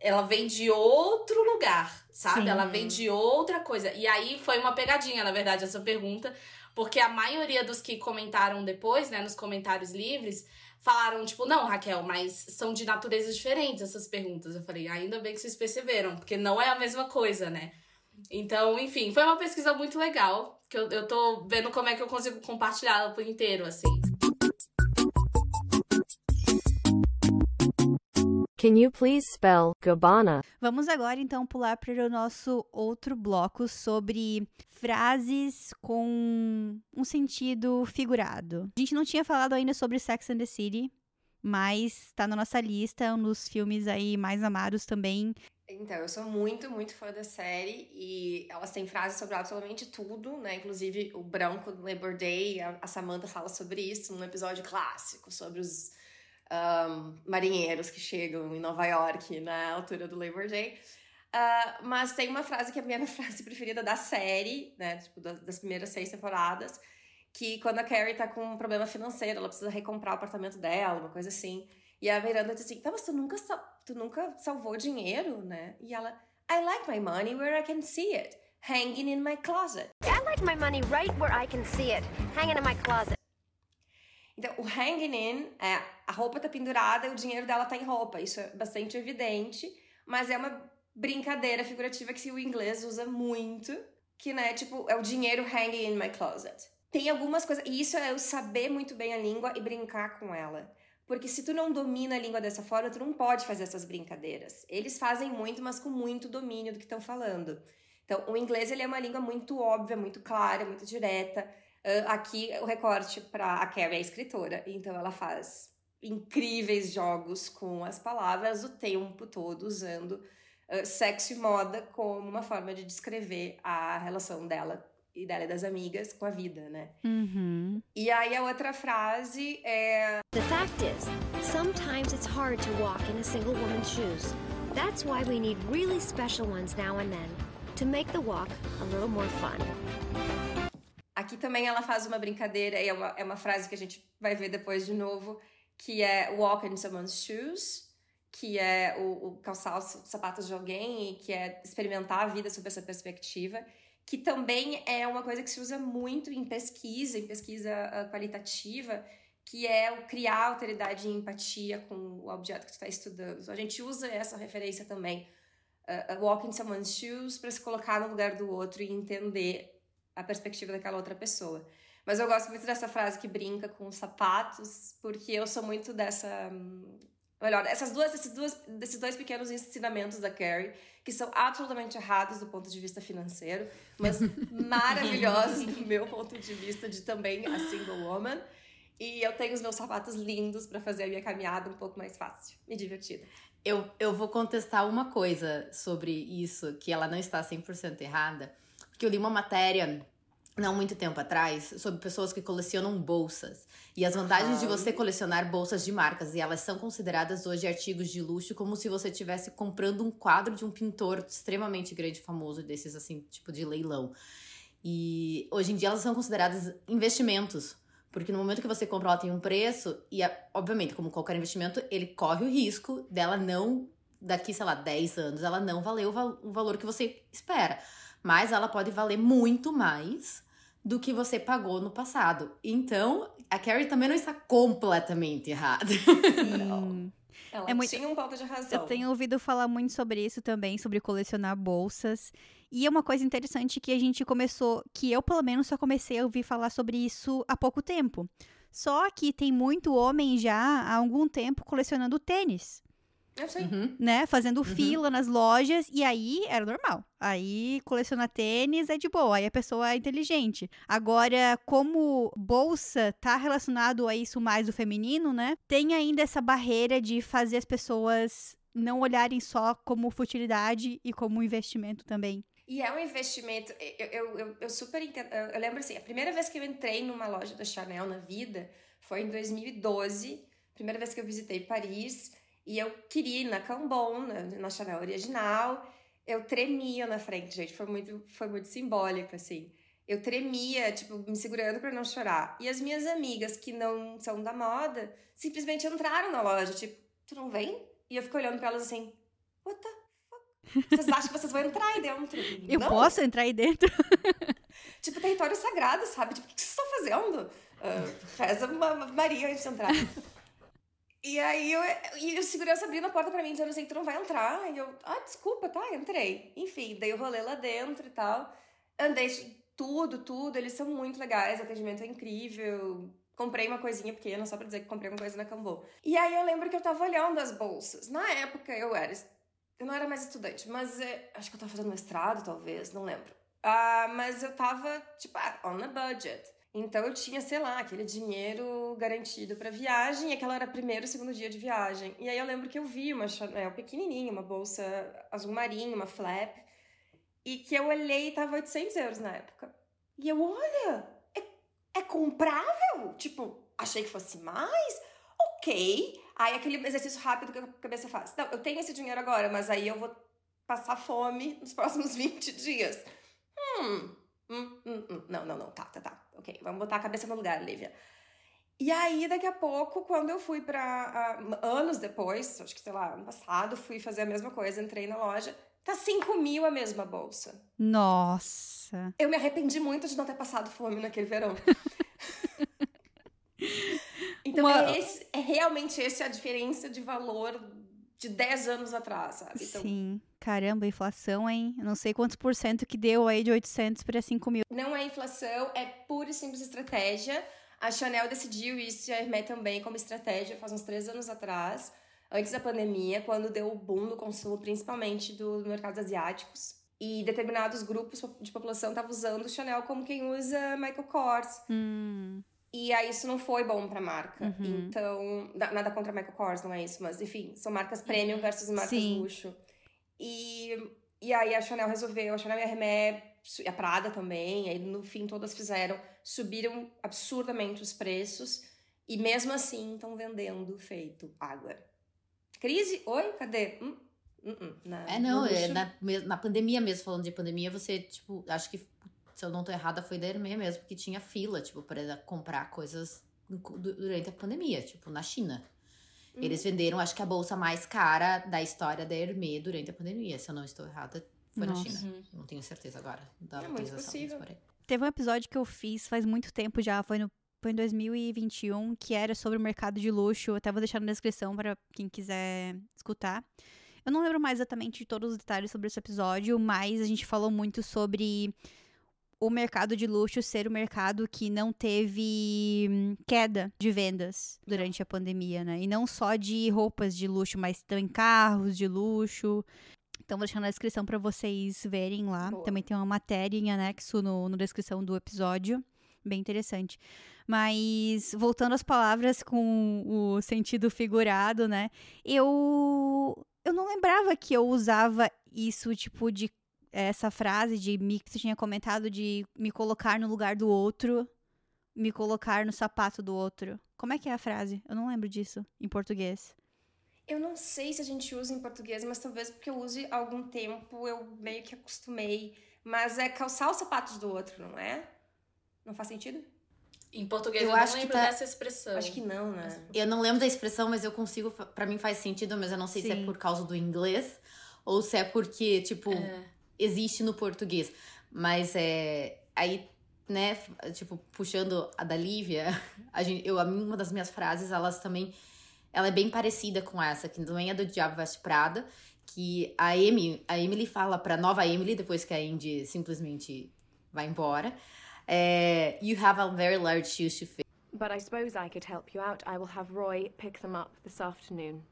Ela vem de outro lugar, sabe? Sim. Ela vem de outra coisa. E aí foi uma pegadinha, na verdade, essa pergunta, porque a maioria dos que comentaram depois, né, nos comentários livres, falaram, tipo, não, Raquel, mas são de naturezas diferentes essas perguntas. Eu falei, ainda bem que vocês perceberam, porque não é a mesma coisa, né? Então, enfim, foi uma pesquisa muito legal, que eu, eu tô vendo como é que eu consigo compartilhar ela por inteiro, assim. Can you please spell Gabbana? Vamos agora então pular para o nosso outro bloco sobre frases com um sentido figurado. A gente não tinha falado ainda sobre Sex and the City, mas tá na nossa lista, é um dos filmes aí mais amados também. Então, eu sou muito, muito fã da série e elas têm frases sobre absolutamente tudo, né? Inclusive o branco do Labor Day, a, a Samantha fala sobre isso num episódio clássico, sobre os ahn, marinheiros que chegam em Nova York na altura do Labor Day. Ah, mas tem uma frase que é a minha frase preferida da série, né? Tipo, das, das primeiras seis temporadas, que quando a Carrie tá com um problema financeiro, ela precisa recomprar o apartamento dela, uma coisa assim. E a Miranda diz assim, tá, mas tu nunca, tu nunca salvou dinheiro, né? E ela, I like my money where I can see it, hanging in my closet. I like my money right where I can see it, hanging in my closet. Então, o hanging in, é, a roupa tá pendurada e o dinheiro dela tá em roupa. Isso é bastante evidente, mas é uma brincadeira figurativa que o inglês usa muito, que, né, tipo, é o dinheiro hanging in my closet. Tem algumas coisas, e isso é eu saber muito bem a língua e brincar com ela. Porque se tu não domina a língua dessa forma, tu não pode fazer essas brincadeiras. Eles fazem muito, mas com muito domínio do que estão falando. Então, o inglês ele é uma língua muito óbvia, muito clara, muito direta. Uh, aqui, o recorte para a Carrie é a escritora, então ela faz incríveis jogos com as palavras o tempo todo, usando uh, sexo e moda como uma forma de descrever a relação dela e dela e das amigas com a vida, né? Uhum. E aí a outra frase é. The fact is, sometimes it's hard to walk in a single woman's shoes. That's why we need really special ones now and then to make the walk a little more fun. Aqui também ela faz uma brincadeira, e é uma, é uma frase que a gente vai ver depois de novo, que é walk in someone's shoes, que é o, o calçar os sapatos de alguém e que é experimentar a vida sob essa perspectiva que também é uma coisa que se usa muito em pesquisa, em pesquisa uh, qualitativa, que é o criar alteridade e empatia com o objeto que tu está estudando. Então, a gente usa essa referência também, uh, walk in someone's shoes, para se colocar no lugar do outro e entender a perspectiva daquela outra pessoa. Mas eu gosto muito dessa frase que brinca com os sapatos, porque eu sou muito dessa. Um, melhor, essas duas, esses, duas, desses dois pequenos ensinamentos da Carrie, que são absolutamente errados do ponto de vista financeiro, mas maravilhosos do meu ponto de vista de também a single woman. E eu tenho os meus sapatos lindos para fazer a minha caminhada um pouco mais fácil e divertida. Eu, eu vou contestar uma coisa sobre isso, que ela não está 100% errada, porque eu li uma matéria não muito tempo atrás, sobre pessoas que colecionam bolsas. E as vantagens de você colecionar bolsas de marcas. E elas são consideradas hoje artigos de luxo, como se você estivesse comprando um quadro de um pintor extremamente grande, famoso, desses assim, tipo de leilão. E hoje em dia elas são consideradas investimentos. Porque no momento que você compra, ela tem um preço, e obviamente, como qualquer investimento, ele corre o risco dela não, daqui, sei lá, 10 anos, ela não valer o, val o valor que você espera. Mas ela pode valer muito mais do que você pagou no passado. Então, a Carrie também não está completamente errada. não. Ela é muito... tinha um ponto de razão. Eu tenho ouvido falar muito sobre isso também, sobre colecionar bolsas. E é uma coisa interessante que a gente começou, que eu pelo menos só comecei a ouvir falar sobre isso há pouco tempo. Só que tem muito homem já há algum tempo colecionando tênis. Eu sei. Uhum. Né? Fazendo Uhum. fila nas lojas. E aí era normal. Aí colecionar tênis é de boa. Aí a pessoa é inteligente. Agora, como bolsa tá relacionado a isso mais do feminino, né? Tem ainda essa barreira de fazer as pessoas não olharem só como futilidade e como investimento também. E é um investimento, eu, eu, eu, eu super entendo. Eu lembro assim, a primeira vez que eu entrei numa loja da Chanel na vida foi em 2012, primeira vez que eu visitei Paris. E eu queria ir na Cambon, na, na Chanel original. Eu tremia na frente, gente. Foi muito, foi muito simbólico, assim. Eu tremia, tipo, me segurando para não chorar. E as minhas amigas, que não são da moda, simplesmente entraram na loja. Tipo, tu não vem? E eu fico olhando para elas assim, what the fuck? Vocês acham que vocês vão entrar aí dentro? Eu não. posso entrar aí dentro? tipo, território sagrado, sabe? Tipo, o que vocês estão fazendo? Uh, reza uma Maria antes de entrar. E aí eu, e o segurança abrindo a porta pra mim, dizendo assim, tu não vai entrar? E eu, ah, desculpa, tá, entrei. Enfim, daí eu rolei lá dentro e tal. Andei tudo, tudo, eles são muito legais, o atendimento é incrível. Comprei uma coisinha pequena, só pra dizer que comprei uma coisa na Cambô. E aí eu lembro que eu tava olhando as bolsas. Na época eu era. Eu não era mais estudante, mas é, acho que eu tava fazendo mestrado, talvez, não lembro. Ah, mas eu tava, tipo, ah, on a budget. Então eu tinha, sei lá, aquele dinheiro garantido para viagem, e aquela era primeiro e segundo dia de viagem. E aí eu lembro que eu vi uma Chanel pequenininha, uma bolsa azul marinho, uma flap, e que eu olhei e tava 800 euros na época. E eu, olha, é, é comprável? Tipo, achei que fosse mais? Ok. Aí aquele exercício rápido que a cabeça faz. Não, eu tenho esse dinheiro agora, mas aí eu vou passar fome nos próximos 20 dias. Hum, Hum, hum, hum. Não, não, não, tá, tá, tá. Ok, vamos botar a cabeça no lugar, Lívia. E aí, daqui a pouco, quando eu fui pra. Uh, anos depois, acho que sei lá, ano passado, fui fazer a mesma coisa, entrei na loja. Tá 5 mil a mesma bolsa. Nossa. Eu me arrependi muito de não ter passado fome naquele verão. então, Uma- é, esse- é realmente essa a diferença de valor de 10 anos atrás, sabe? Então, Sim. Caramba, inflação, hein? Eu não sei quantos por cento que deu aí de 800 para 5 mil. Não é inflação, é pura e simples estratégia. A Chanel decidiu isso e a Hermès também como estratégia faz uns três anos atrás, antes da pandemia, quando deu o boom do consumo, principalmente dos mercados asiáticos. E determinados grupos de população estavam usando o Chanel como quem usa Michael Kors. Hum. E aí isso não foi bom pra marca. Uhum. Então, da- nada contra a Michael Kors, não é isso, mas enfim, são marcas premium versus marcas Sim. luxo. E, e aí a Chanel resolveu, a Chanel e a e a Prada também, aí no fim todas fizeram, subiram absurdamente os preços e mesmo assim estão vendendo feito água. Crise? Oi? Cadê? Hum, hum, hum, na- É, não, é na, na pandemia mesmo, falando de pandemia, você, tipo, acho que, se eu não tô errada, foi da Hermès mesmo, porque tinha fila, tipo, pra comprar coisas du- durante a pandemia, tipo, na China. Uhum. Eles venderam, acho que a bolsa mais cara da história da Hermès durante a pandemia, se eu não estou errada, foi Nossa. na China. Uhum. Não tenho certeza agora da É muito mas possível. Teve um episódio que eu fiz faz muito tempo já, foi no foi em 2021, que era sobre o mercado de luxo. Eu até vou deixar na descrição para quem quiser escutar. Eu não lembro mais exatamente de todos os detalhes sobre esse episódio, mas a gente falou muito sobre o mercado de luxo ser o mercado que não teve hum, queda de vendas durante a pandemia, né? E não só de roupas de luxo, mas também carros de luxo. Então, vou deixar na descrição para vocês verem lá. Boa. Também tem uma matéria em anexo no, na descrição do episódio. Bem interessante. Mas, voltando às palavras com o sentido figurado, né? Eu, eu não lembrava que eu usava isso, tipo, de essa frase de me que tu tinha comentado de me colocar no lugar do outro, me colocar no sapato do outro. Como é que é a frase? Eu não lembro disso em português. Eu não sei se a gente usa em português, mas talvez porque eu use há algum tempo, eu meio que acostumei. Mas é calçar os sapatos do outro, não é? Não faz sentido? Em português Eu eu, não acho que lembro tá- dessa expressão. Acho que não, né? Eu não lembro da expressão, mas eu consigo. Pra mim faz sentido, mas eu não sei se é Sim. por causa do inglês ou se é porque, tipo, É. existe no português. Mas é. Aí, né, tipo, puxando a da Lívia, a gente, eu, a mim, uma das minhas frases, elas também. Ela é bem parecida com essa, que também é do Diabo Veste Prada, que a Amy, a Emily fala pra nova Emily, depois que a Indy simplesmente vai embora. É, you have a very large shoes to fill. But I suppose I could help you out. I will have Roy pick them up this afternoon.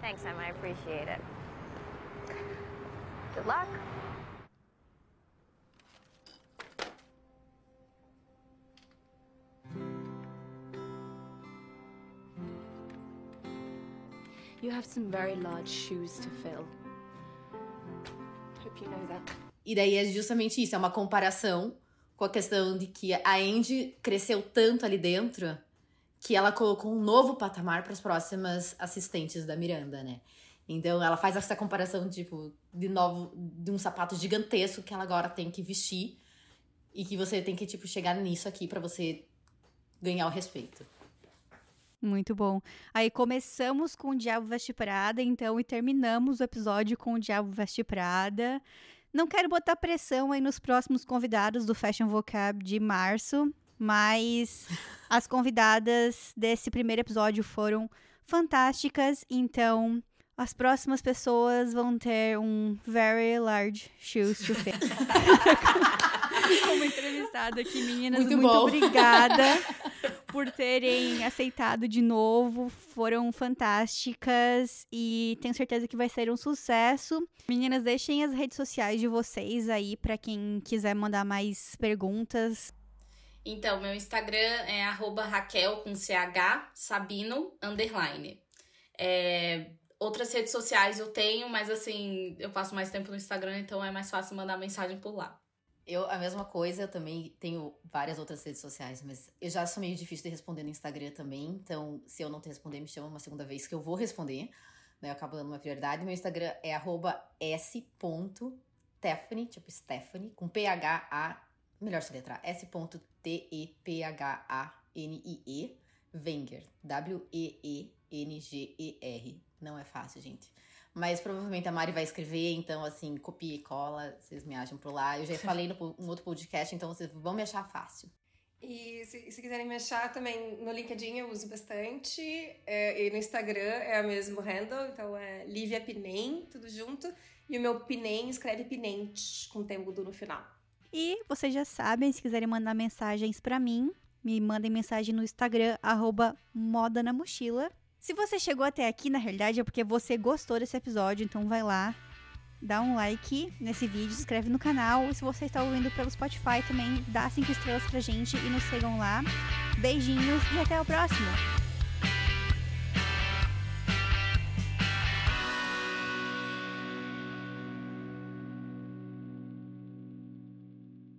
Thanks, Emma. I appreciate it. Good luck. You have some very large shoes to fill. Hope you know that. E daí é justamente isso, é uma comparação com a questão de que a Andy cresceu tanto ali dentro que ela colocou um novo patamar para as próximas assistentes da Miranda, né? Então ela faz essa comparação, tipo, de novo, de um sapato gigantesco que ela agora tem que vestir e que você tem que, tipo, chegar nisso aqui para você ganhar o respeito. Muito bom. Aí começamos com o Diabo Veste Prada, então, e terminamos o episódio com o Diabo Veste Prada. Não quero botar pressão aí nos próximos convidados do Fashion Vocab de março, mas as convidadas desse primeiro episódio foram fantásticas, então as próximas pessoas vão ter um very large shoes to fill. Como entrevistada aqui, meninas, Muito muito, bom. obrigada por terem aceitado de novo. Foram fantásticas e tenho certeza que vai ser um sucesso. Meninas, deixem as redes sociais de vocês aí para quem quiser mandar mais perguntas. Então, meu Instagram é Raquel com CH Sabino underline. É, outras redes sociais eu tenho, mas assim, eu passo mais tempo no Instagram, então é mais fácil mandar mensagem por lá. Eu, a mesma coisa, eu também tenho várias outras redes sociais, mas eu já sou meio difícil de responder no Instagram também, então se eu não te responder, me chama uma segunda vez que eu vou responder, né? Eu acabo dando uma prioridade. Meu Instagram é s.stephanie, tipo Stephanie, com P-H-A, melhor se letrar, S.T-E-P-H-A-N-I-E, Wenger, W-E-E-N-G-E-R. Não é fácil, gente. Mas provavelmente a Mari vai escrever, então assim, copia e cola, vocês me acham por lá. Eu já falei no um outro podcast, então vocês vão me achar fácil. E se, se quiserem me achar também no LinkedIn eu uso bastante. É, e no Instagram é o mesmo handle, então é Lívia Pinem, tudo junto. E o meu Pinem escreve Pinente, com temudo no final. E vocês já sabem, se quiserem mandar mensagens pra mim, me mandem mensagem no Instagram, arroba Moda na Mochila. Se você chegou até aqui, na realidade, é porque você gostou desse episódio, então vai lá, dá um like nesse vídeo, se inscreve no canal. E se você está ouvindo pelo Spotify também, dá cinco estrelas pra gente e nos sigam lá. Beijinhos e até o próximo!